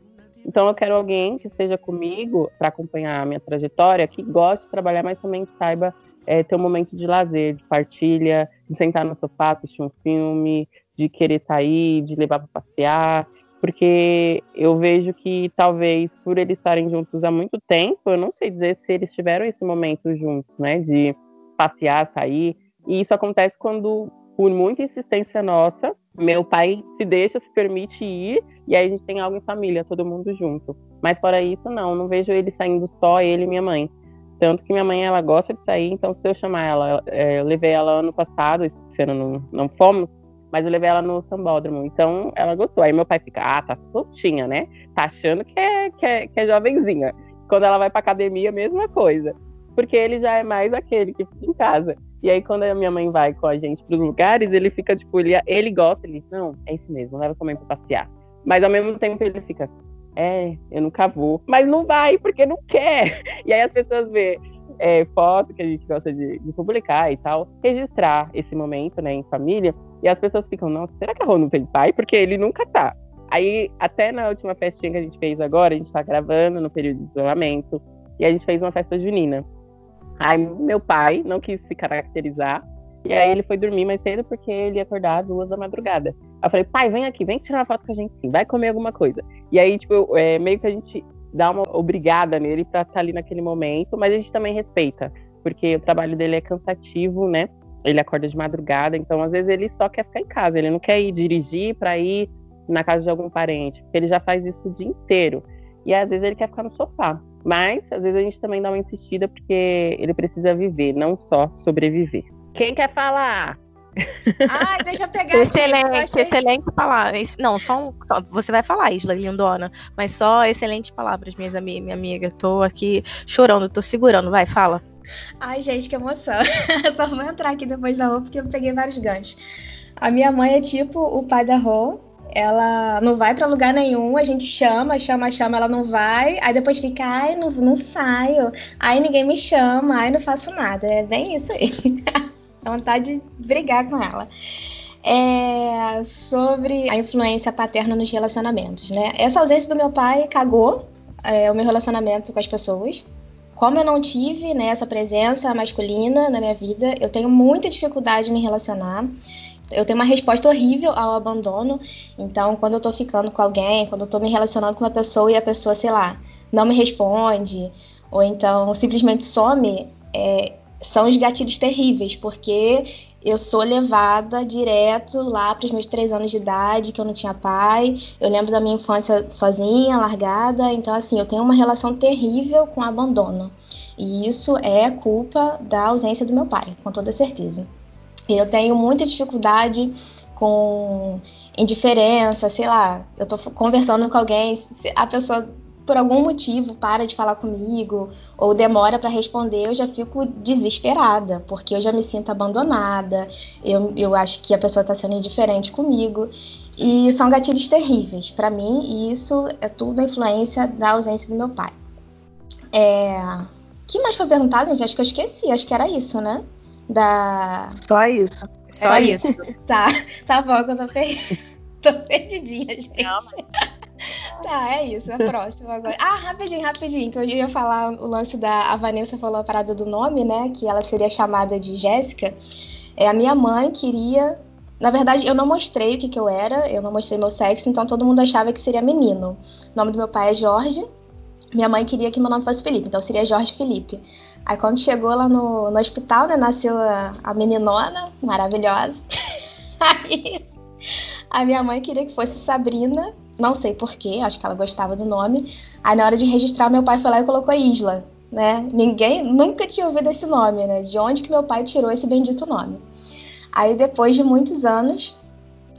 então eu quero alguém que esteja comigo para acompanhar a minha trajetória, que goste de trabalhar, mas também saiba é, ter um momento de lazer, de partilha, de sentar no sofá, assistir um filme, de querer sair, de levar para passear, porque eu vejo que talvez por eles estarem juntos há muito tempo, eu não sei dizer se eles tiveram esse momento juntos, né, de passear, sair, e isso acontece quando por muita insistência nossa, meu pai se deixa, se permite ir, e aí a gente tem algo em família, todo mundo junto. Mas fora isso, não, não vejo ele saindo só, ele e minha mãe. Tanto que minha mãe, ela gosta de sair, então se eu chamar ela, é, eu levei ela ano passado, esse ano não, não fomos, mas eu levei ela no sambódromo, então ela gostou. Aí meu pai fica, ah, tá soltinha, né? Tá achando que é, que é, que é jovenzinha. Quando ela vai pra academia, mesma coisa. Porque ele já é mais aquele que fica em casa. E aí, quando a minha mãe vai com a gente pros lugares, ele fica, tipo, ele, ele gosta, ele não, é isso mesmo, leva sua mãe pra passear. Mas ao mesmo tempo ele fica, é, eu nunca vou. Mas não vai, porque não quer. E aí as pessoas vê é, foto que a gente gosta de, de, publicar e tal, registrar esse momento, né, em família. E as pessoas ficam, nossa, será que a Rô não tem pai? Porque ele nunca tá. Aí, até na última festinha que a gente fez agora, a gente tá gravando no período de isolamento, e a gente fez uma festa junina. Aí meu pai não quis se caracterizar, e aí ele foi dormir mais cedo porque ele ia acordar às duas da madrugada. Eu falei, pai, vem aqui, vem tirar uma foto com a gente sim, vai comer alguma coisa. E aí, tipo, é, meio que a gente dá uma obrigada nele pra estar tá ali naquele momento, mas a gente também respeita, porque o trabalho dele é cansativo, né? Ele acorda de madrugada, então às vezes ele só quer ficar em casa, ele não quer ir dirigir para ir na casa de algum parente, porque ele já faz isso o dia inteiro. E às vezes ele quer ficar no sofá. Mas às vezes a gente também dá uma insistida porque ele precisa viver, não só sobreviver. Quem quer falar? Ai, deixa eu pegar Excelente, aqui, achei... excelente palavra. Não, só, um, só você vai falar, Isla lindona, mas só excelentes palavras, minhas amigas, minha amiga. Tô aqui chorando, tô segurando, vai, fala. Ai, gente, que emoção. só vou entrar aqui depois da roupa porque eu peguei vários ganchos. A minha mãe é tipo o pai da Rô, ela não vai para lugar nenhum, a gente chama, chama, chama, ela não vai, aí depois fica, ai, não, não saio, aí ninguém me chama, ai, não faço nada. É bem isso aí. Vontade de brigar com ela. É sobre a influência paterna nos relacionamentos, né? Essa ausência do meu pai cagou é, o meu relacionamento com as pessoas. Como eu não tive né, essa presença masculina na minha vida, eu tenho muita dificuldade de me relacionar eu tenho uma resposta horrível ao abandono. Então, quando eu tô ficando com alguém, quando eu tô me relacionando com uma pessoa e a pessoa, sei lá, não me responde, ou então simplesmente some, é, são os gatilhos terríveis, porque eu sou levada direto lá para os meus três anos de idade, que eu não tinha pai. Eu lembro da minha infância sozinha, largada. Então, assim, eu tenho uma relação terrível com o abandono. E isso é culpa da ausência do meu pai, com toda certeza. Eu tenho muita dificuldade com indiferença, sei lá, eu tô conversando com alguém, a pessoa por algum motivo para de falar comigo ou demora para responder, eu já fico desesperada, porque eu já me sinto abandonada, eu, eu acho que a pessoa está sendo indiferente comigo. E são gatilhos terríveis para mim, e isso é tudo a influência da ausência do meu pai. É... O que mais foi perguntado, gente? Acho que eu esqueci, acho que era isso, né? da. Só isso. Só é isso. tá, tá bom, que eu tô, per... tô perdidinha, gente. Não, Tá, é isso, é próximo agora. Ah, rapidinho, rapidinho, que eu ia falar o lance da. A Vanessa falou a parada do nome, né? Que ela seria chamada de Jéssica. É, a minha mãe queria. Na verdade, eu não mostrei o que, que eu era, eu não mostrei meu sexo, então todo mundo achava que seria menino. O nome do meu pai é Jorge, minha mãe queria que meu nome fosse Felipe, então seria Jorge Felipe. Aí quando chegou lá no, no hospital, né, nasceu a, a meninona, maravilhosa. Aí a minha mãe queria que fosse Sabrina, não sei porquê, acho que ela gostava do nome. Aí na hora de registrar, meu pai foi lá e colocou Isla, né? Ninguém nunca tinha ouvido esse nome, né? De onde que meu pai tirou esse bendito nome? Aí depois de muitos anos,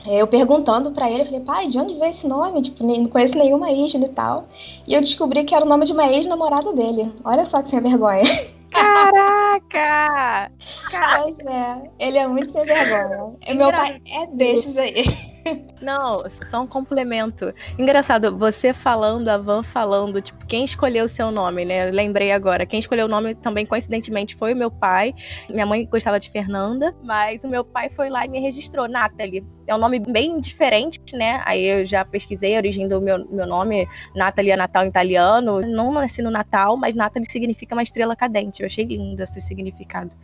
eu perguntando para ele, falei, pai, de onde veio esse nome? Tipo, não conheço nenhuma Isla e tal. E eu descobri que era o nome de uma ex-namorada dele. Olha só que sem vergonha. Caraca! Pois é, ele é muito sem vergonha. Meu pai é desses aí. Não, só um complemento. Engraçado, você falando, a Van falando, tipo, quem escolheu o seu nome, né? Lembrei agora. Quem escolheu o nome também, coincidentemente, foi o meu pai. Minha mãe gostava de Fernanda, mas o meu pai foi lá e me registrou, Nathalie. É um nome bem diferente, né? Aí eu já pesquisei a origem do meu, meu nome. Nathalie é Natal em italiano. Não nasci no Natal, mas Nathalie significa uma estrela cadente. Eu achei lindo esse significado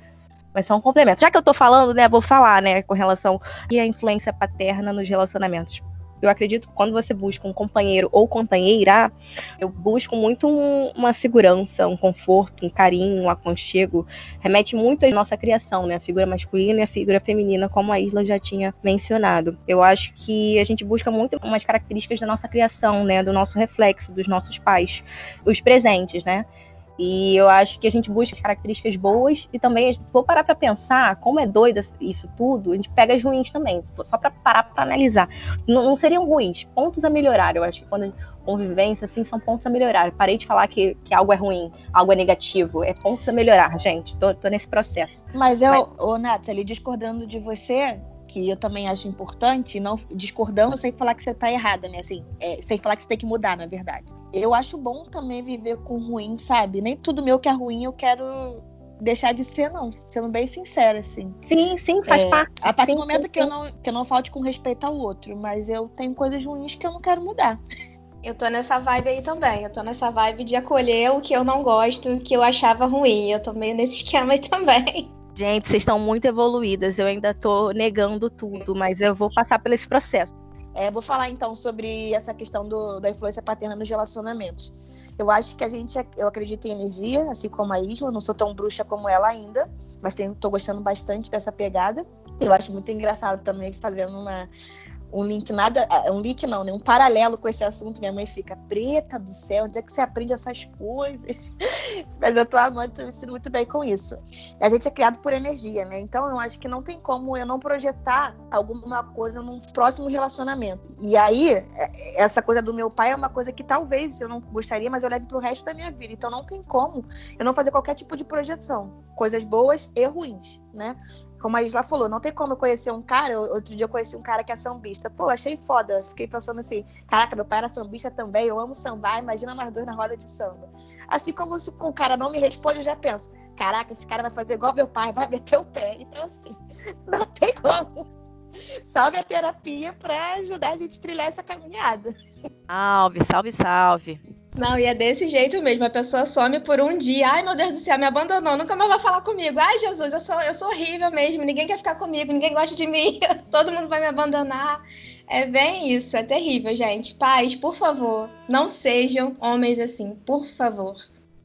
mas só um complemento. Já que eu tô falando, né, vou falar, né, com relação à influência paterna nos relacionamentos. Eu acredito que quando você busca um companheiro ou companheira, eu busco muito um, uma segurança, um conforto, um carinho, um aconchego. Remete muito à nossa criação, né? A figura masculina e a figura feminina, como a Isla já tinha mencionado. Eu acho que a gente busca muito umas características da nossa criação, né? Do nosso reflexo, dos nossos pais. Os presentes, né? E eu acho que a gente busca as características boas e também, se for parar para pensar como é doido isso tudo, a gente pega as ruins também, só para parar para analisar. Não, não, seriam ruins, pontos a melhorar. Eu acho que quando convivência, assim, são pontos a melhorar. parei de falar que, que algo é ruim, algo é negativo, é pontos a melhorar, gente. Tô, tô nesse processo. Mas eu, Mas... ô Nathalie, discordando de você, que eu também acho importante, não discordando sem falar que você tá errada, né? Assim, é, sem falar que você tem que mudar, na verdade. Eu acho bom também viver com ruim, sabe? Nem tudo meu que é ruim eu quero deixar de ser, não. Sendo bem sincera, assim. Sim, sim, faz É, parte. A partir Sim, do momento sim, que eu, não, que eu não falte com respeito ao outro, mas eu tenho coisas ruins que eu não quero mudar. Eu tô nessa vibe aí também. Eu tô nessa vibe de acolher o que eu não gosto, o que eu achava ruim. Eu tô meio nesse esquema aí também. Gente, vocês estão muito evoluídas. Eu ainda tô negando tudo, mas eu vou passar por esse processo. É, vou falar então sobre essa questão do- da influência paterna nos relacionamentos. Eu acho que a gente, eu acredito em energia, assim como a Isla, não sou tão bruxa como ela ainda, mas tô gostando bastante dessa pegada. Eu acho muito engraçado também fazendo uma, um link nada, ah, um link não, né? Um paralelo com esse assunto. Minha mãe fica preta do céu, onde é que você aprende essas coisas? Mas eu tô amando, tô me sentindo muito bem com isso. A gente é criado por energia, né? Então eu acho que não tem como eu não projetar alguma coisa num próximo relacionamento. E aí, é- essa coisa do meu pai é uma coisa que talvez eu não gostaria, mas eu levo pro resto da minha vida. Então não tem como eu não fazer qualquer tipo de projeção. Coisas boas e ruins, né? Como a Isla falou, não tem como eu conhecer um cara. Outro dia eu conheci um cara que é sambista. Pô, achei foda. Fiquei pensando assim: caraca, meu pai era sambista também. Eu amo sambar. Imagina nós dois na roda de samba. Assim como se o cara não me responde, eu já penso: caraca, esse cara vai fazer igual meu pai, vai meter o pé. Então, assim, não tem como. Salve a terapia pra ajudar a gente a trilhar essa caminhada. Salve, salve, salve. Não, e é desse jeito mesmo. A pessoa some por um dia. Ai, meu Deus do céu, me abandonou, nunca mais vai falar comigo. Ai, Jesus, eu sou, eu sou horrível mesmo. Ninguém quer ficar comigo, ninguém gosta de mim. Todo mundo vai me abandonar. É bem isso, é terrível, gente. Pais, por favor, não sejam homens assim, por favor.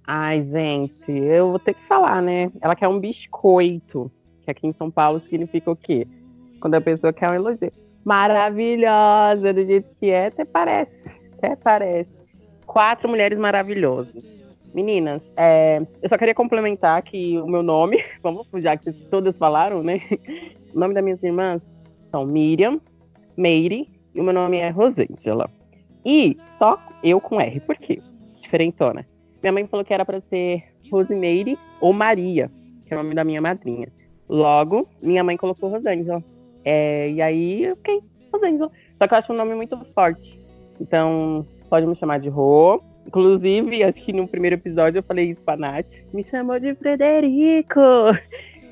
Ai, gente, eu vou ter que falar, né? Ela quer um biscoito, que aqui em São Paulo significa o quê? Quando a pessoa quer um elogio. Maravilhosa, do jeito que é, até parece. Até parece. Quatro mulheres maravilhosas. Meninas, é, eu só queria complementar que o meu nome, vamos, já que todas falaram, né? O nome das minhas irmãs são Miriam, Meire e o meu nome é Rosângela. E só eu com R. Por quê? Diferentona. Minha mãe falou que era para ser Rosimeire ou Maria, que é o nome da minha madrinha. Logo, minha mãe colocou Rosângela. É, e aí fiquei Rosângela. Só que eu acho um nome muito forte. Então, pode me chamar de Rô. Inclusive, acho que no primeiro episódio eu falei isso pra Nath. Me chamou de Frederico.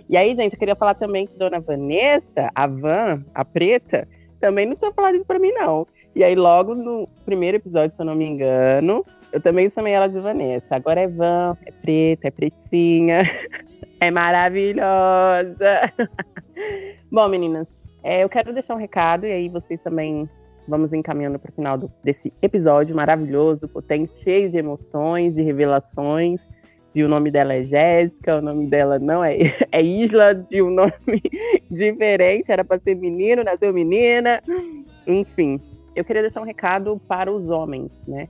E aí, gente, eu queria falar também que Dona Vanessa, a Van, a preta, também não tinha falado isso pra mim, não. E aí, logo no primeiro episódio, se eu não me engano, eu também chamei ela de Vanessa. Agora é Van, é preta, é pretinha, é maravilhosa. Bom, meninas, é, eu quero deixar um recado e aí vocês também vamos encaminhando para o final do- desse episódio maravilhoso, potente, cheio de emoções, de revelações. De o nome dela é Jéssica, o nome dela não é, é Isla, de um nome diferente, era para ser menino, nasceu menina. Enfim, eu queria deixar um recado para os homens, né?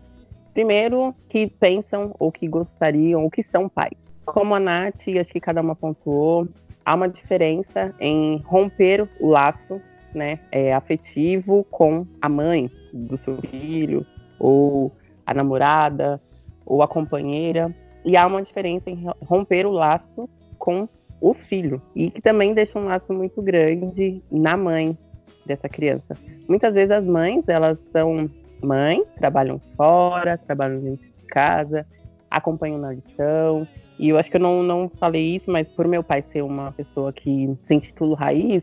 Primeiro, que pensam ou que gostariam ou que são pais. Como a Nath, acho que cada uma pontuou, há uma diferença em romper o laço né, é, afetivo com a mãe do seu filho, ou a namorada, ou a companheira. E há uma diferença em romper o laço com o filho. E que também deixa um laço muito grande na mãe dessa criança. Muitas vezes as mães, elas são mãe, trabalham fora, trabalham dentro de casa, acompanham na lição. E eu acho que eu não, não falei isso, mas por meu pai ser uma pessoa que se intitula raiz,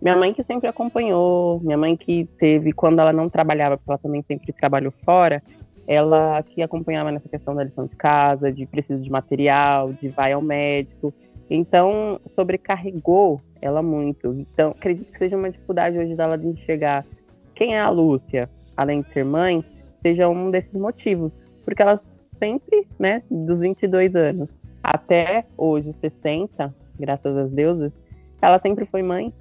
minha mãe que sempre acompanhou, minha mãe que teve, quando ela não trabalhava, porque ela também sempre trabalhou fora, ela que acompanhava nessa questão da lição de casa, de preciso de material, de vai ao médico. Então, sobrecarregou ela muito. Então, acredito que seja uma dificuldade hoje dela de enxergar quem é a Lúcia, além de ser mãe, seja um desses motivos. Porque ela sempre, né, dos 22 anos até hoje, 60, graças às deusas, ela sempre foi mãe.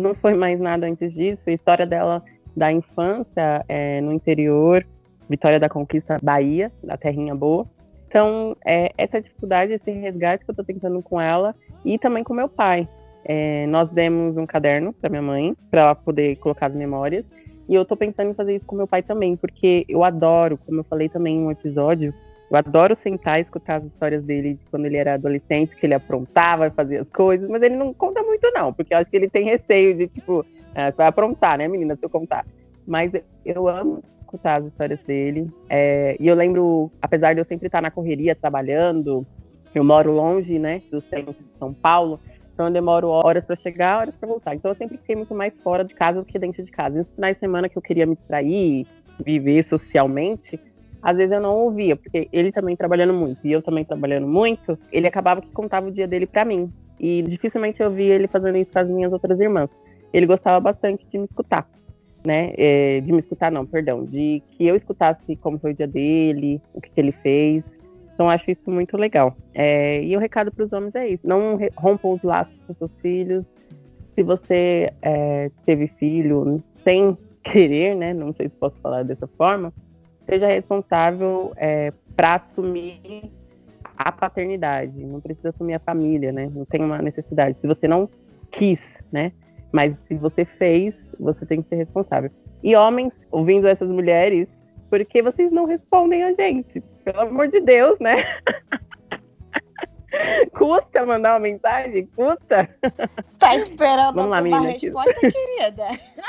Não foi mais nada antes disso. A história dela da infância é, no interior, Vitória da Conquista, Bahia, da Terrinha Boa. Então, é, essa dificuldade, esse resgate que eu tô tentando com ela e também com meu pai. É, nós demos um caderno para minha mãe, para ela poder colocar as memórias. E eu tô pensando em fazer isso com meu pai também, porque eu adoro, como eu falei também em um episódio, Eu adoro sentar e escutar as histórias dele de quando ele era adolescente, que ele aprontava e fazia as coisas, mas ele não conta muito, não, porque eu acho que ele tem receio de, tipo, ah, vai aprontar, né, menina, se eu contar. Mas eu amo escutar as histórias dele. É, e eu lembro, apesar de eu sempre estar na correria, trabalhando, eu moro longe, né, do centro de São Paulo, então eu demoro horas para chegar, horas para voltar. Então eu sempre fiquei muito mais fora de casa do que dentro de casa. E nos finais de semana que eu queria me distrair, viver socialmente, às vezes eu não ouvia, porque ele também trabalhando muito e eu também trabalhando muito, ele acabava que contava o dia dele para mim. E dificilmente eu via ele fazendo isso com as minhas outras irmãs. Ele gostava bastante de me escutar, né? É, de me escutar, não, perdão, de que eu escutasse como foi o dia dele, o que, que ele fez. Então acho isso muito legal. É, e o recado para os homens é isso: não rompam os laços com seus filhos. Se você é, teve filho sem querer, né? Não sei se posso falar dessa forma seja responsável é, para assumir a paternidade. Não precisa assumir a família, né? Não tem uma necessidade. Se você não quis, né? Mas se você fez, você tem que ser responsável. E homens, ouvindo essas mulheres, por que vocês não respondem a gente? Pelo amor de Deus, né? Custa mandar uma mensagem? Custa? Tá esperando Vamos lá, uma resposta, querida?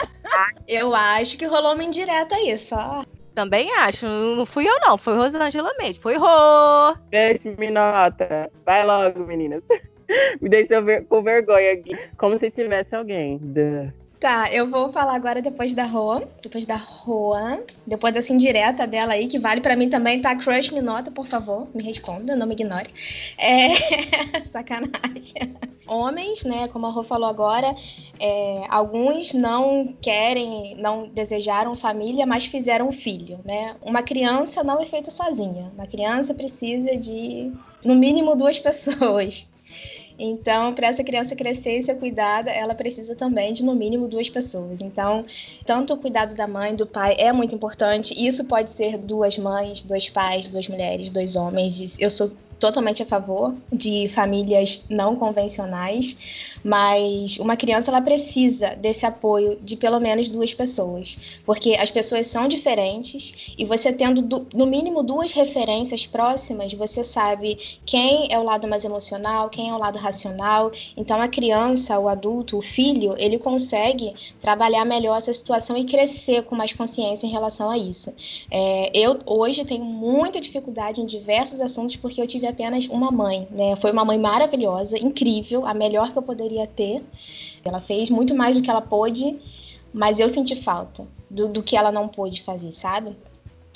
Eu acho que rolou uma indireta aí, só. Também acho. Não fui eu, não. Foi Rosângela mesmo. Foi Rô. Deixe-me nota. Vai logo, meninas. Me deixa ver, com vergonha aqui. Como se tivesse alguém. Duh. Tá, eu vou falar agora depois da Roa, depois da Roa, depois dessa indireta dela aí, que vale para mim também, tá? Crush me nota, por favor, me responda, não me ignore. É... Sacanagem. Homens, né, como a Rô falou agora, é... alguns não querem, não desejaram família, mas fizeram filho, né? Uma criança não é feita sozinha. Uma criança precisa de, no mínimo, duas pessoas. Então, para essa criança crescer e ser cuidada, ela precisa também de no mínimo duas pessoas. Então, tanto o cuidado da mãe, do pai é muito importante. Isso pode ser duas mães, dois pais, duas mulheres, dois homens. Eu sou totalmente a favor de famílias não convencionais, mas uma criança ela precisa desse apoio de pelo menos duas pessoas, porque as pessoas são diferentes e você tendo no mínimo duas referências próximas, você sabe quem é o lado mais emocional, quem é o lado racional. Então a criança, o adulto, o filho, ele consegue trabalhar melhor essa situação e crescer com mais consciência em relação a isso. É, eu hoje tenho muita dificuldade em diversos assuntos porque eu tive apenas uma mãe, né? Foi uma mãe maravilhosa, incrível, a melhor que eu poderia ter. Ela fez muito mais do que ela pôde, mas eu senti falta do, do que ela não pôde fazer, sabe?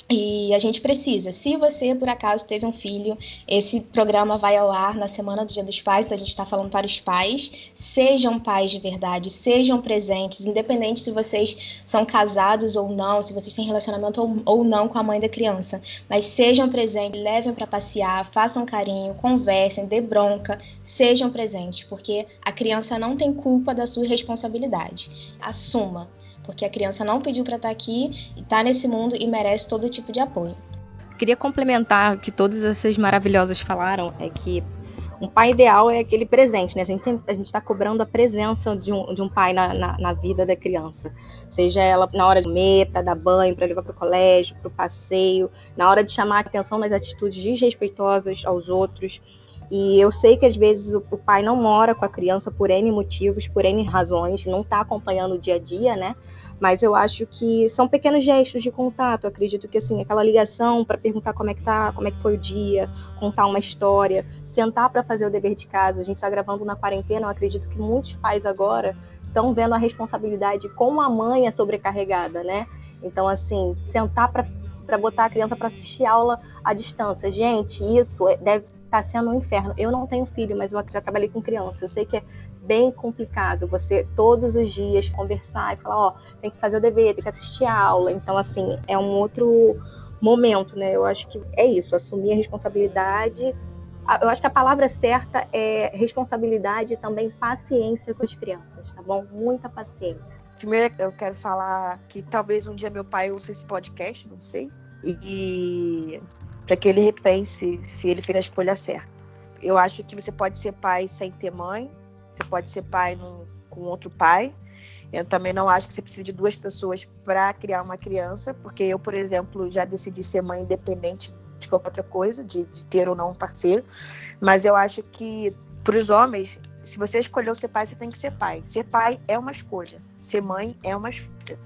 E a gente precisa. Se você, por acaso, teve um filho, esse programa vai ao ar na semana do Dia dos Pais, então a gente está falando para os pais. Sejam pais de verdade, sejam presentes, independente se vocês são casados ou não, se vocês têm relacionamento ou, ou não com a mãe da criança. Mas sejam presentes, levem para passear, façam carinho, conversem, dê bronca, sejam presentes, porque a criança não tem culpa da sua responsabilidade. Assuma porque a criança não pediu para estar tá aqui está nesse mundo e merece todo tipo de apoio. Queria complementar que todas essas maravilhosas falaram é que um pai ideal é aquele presente, né? A gente está cobrando a presença de um, de um pai na, na, na, vida da criança. Seja ela na hora de comer, para dar banho, para levar para o colégio, para o passeio, na hora de chamar a atenção nas atitudes desrespeitosas aos outros. E eu sei que às vezes o, pai não mora com a criança por N motivos, por N razões, não está acompanhando o dia a dia, né? Mas eu acho que são pequenos gestos de contato. Acredito que assim, aquela ligação para perguntar como é que tá, como é que foi o dia, contar uma história, sentar para fazer o dever de casa. A gente está gravando na quarentena, eu acredito que muitos pais agora estão vendo a responsabilidade como a mãe é sobrecarregada, né? Então, assim, sentar para para botar a criança para assistir aula à distância. Gente, isso é, deve estar sendo um inferno. Eu não tenho filho, mas eu já trabalhei com criança. Eu sei que é bem complicado você todos os dias conversar e falar, ó, oh, tem que fazer o dever, tem que assistir a aula. Então, assim, é um outro momento, né? Eu acho que é isso, assumir a responsabilidade. Eu acho que a palavra certa é responsabilidade e também paciência com as crianças, tá bom? Muita paciência. Primeiro, eu quero falar que talvez um dia meu pai ouça esse podcast, não sei, e para que ele repense se ele fez a escolha certa. Eu acho que você pode ser pai sem ter mãe, você pode ser pai no, com outro pai. Eu também não acho que você precisa de duas pessoas para criar uma criança, porque eu, por exemplo, já decidi ser mãe independente de qualquer outra coisa, de, de ter ou não um parceiro. Mas eu acho que para os homens, se você escolheu ser pai, você tem que ser pai. Ser pai é uma escolha. Ser mãe é uma escolha.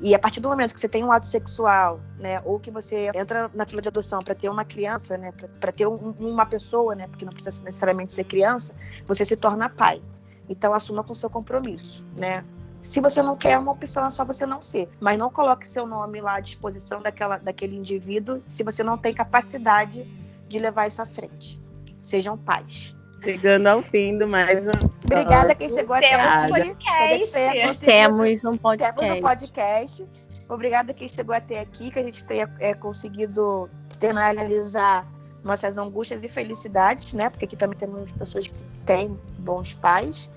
E a partir do momento que você tem um ato sexual, né, ou que você entra na fila de adoção para ter uma criança, né, para ter um, uma pessoa, né, porque não precisa necessariamente ser criança, você se torna pai. Então assuma com seu compromisso, né? Se você não quer uma opção, é só você não ser. Mas não coloque seu nome lá à disposição daquela, daquele indivíduo se você não tem capacidade de levar isso à frente. Sejam pais. Chegando ao fim do mais um. Obrigada quem chegou até aqui. Podcast. Temos um podcast. Temos um podcast. Obrigada quem chegou até aqui, que a gente tenha é, conseguido externalizar nossas angústias e felicidades, né? Porque aqui também temos pessoas que têm bons pais.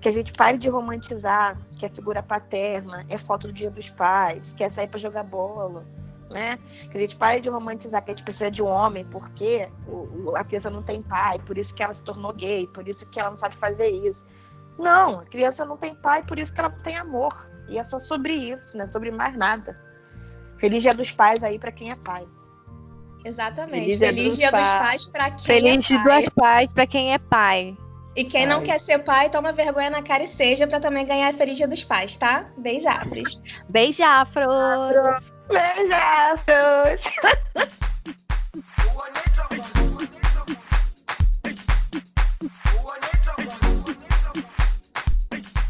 Que a gente pare de romantizar que a figura paterna é foto do dia dos pais, que é sair para jogar bola, né? Que a gente pare de romantizar que a gente precisa de um homem porque a criança não tem pai, por isso que ela se tornou gay, por isso que ela não sabe fazer isso. Não, a criança não tem pai, por isso que ela não tem amor. E é só sobre isso, não é sobre mais nada. Feliz dia dos pais aí para quem é pai. Exatamente. Feliz, Feliz dia, dos, dia pais. dos pais para quem Feliz é pai. Feliz dia dos pais para quem é pai. E quem não quer ser pai, toma vergonha na cara e seja para também ganhar a Feliz Dia dos Pais, tá? Beijafros. Beijafros. Beijafros.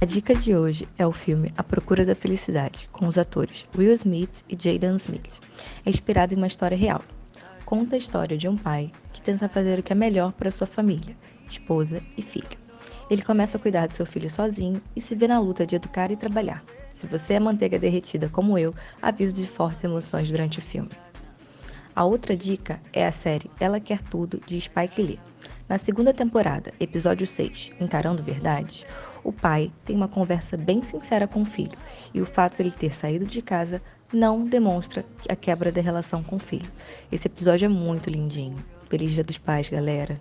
A dica de hoje é o filme A Procura da Felicidade, com os atores Will Smith e Jaden Smith. É inspirado em uma história real. Conta a história de um pai que tenta fazer o que é melhor para sua família esposa e filho. Ele começa a cuidar do seu filho sozinho e se vê na luta de educar e trabalhar. Se você é manteiga derretida como eu, aviso de fortes emoções durante o filme. A outra dica é a série Ela Quer Tudo, de Spike Lee. Na segunda temporada, episódio 6, Encarando Verdades, o pai tem uma conversa bem sincera com o filho, e o fato de ele ter saído de casa não demonstra a quebra da relação com o filho. Esse episódio é muito lindinho. Feliz Dia dos Pais, galera!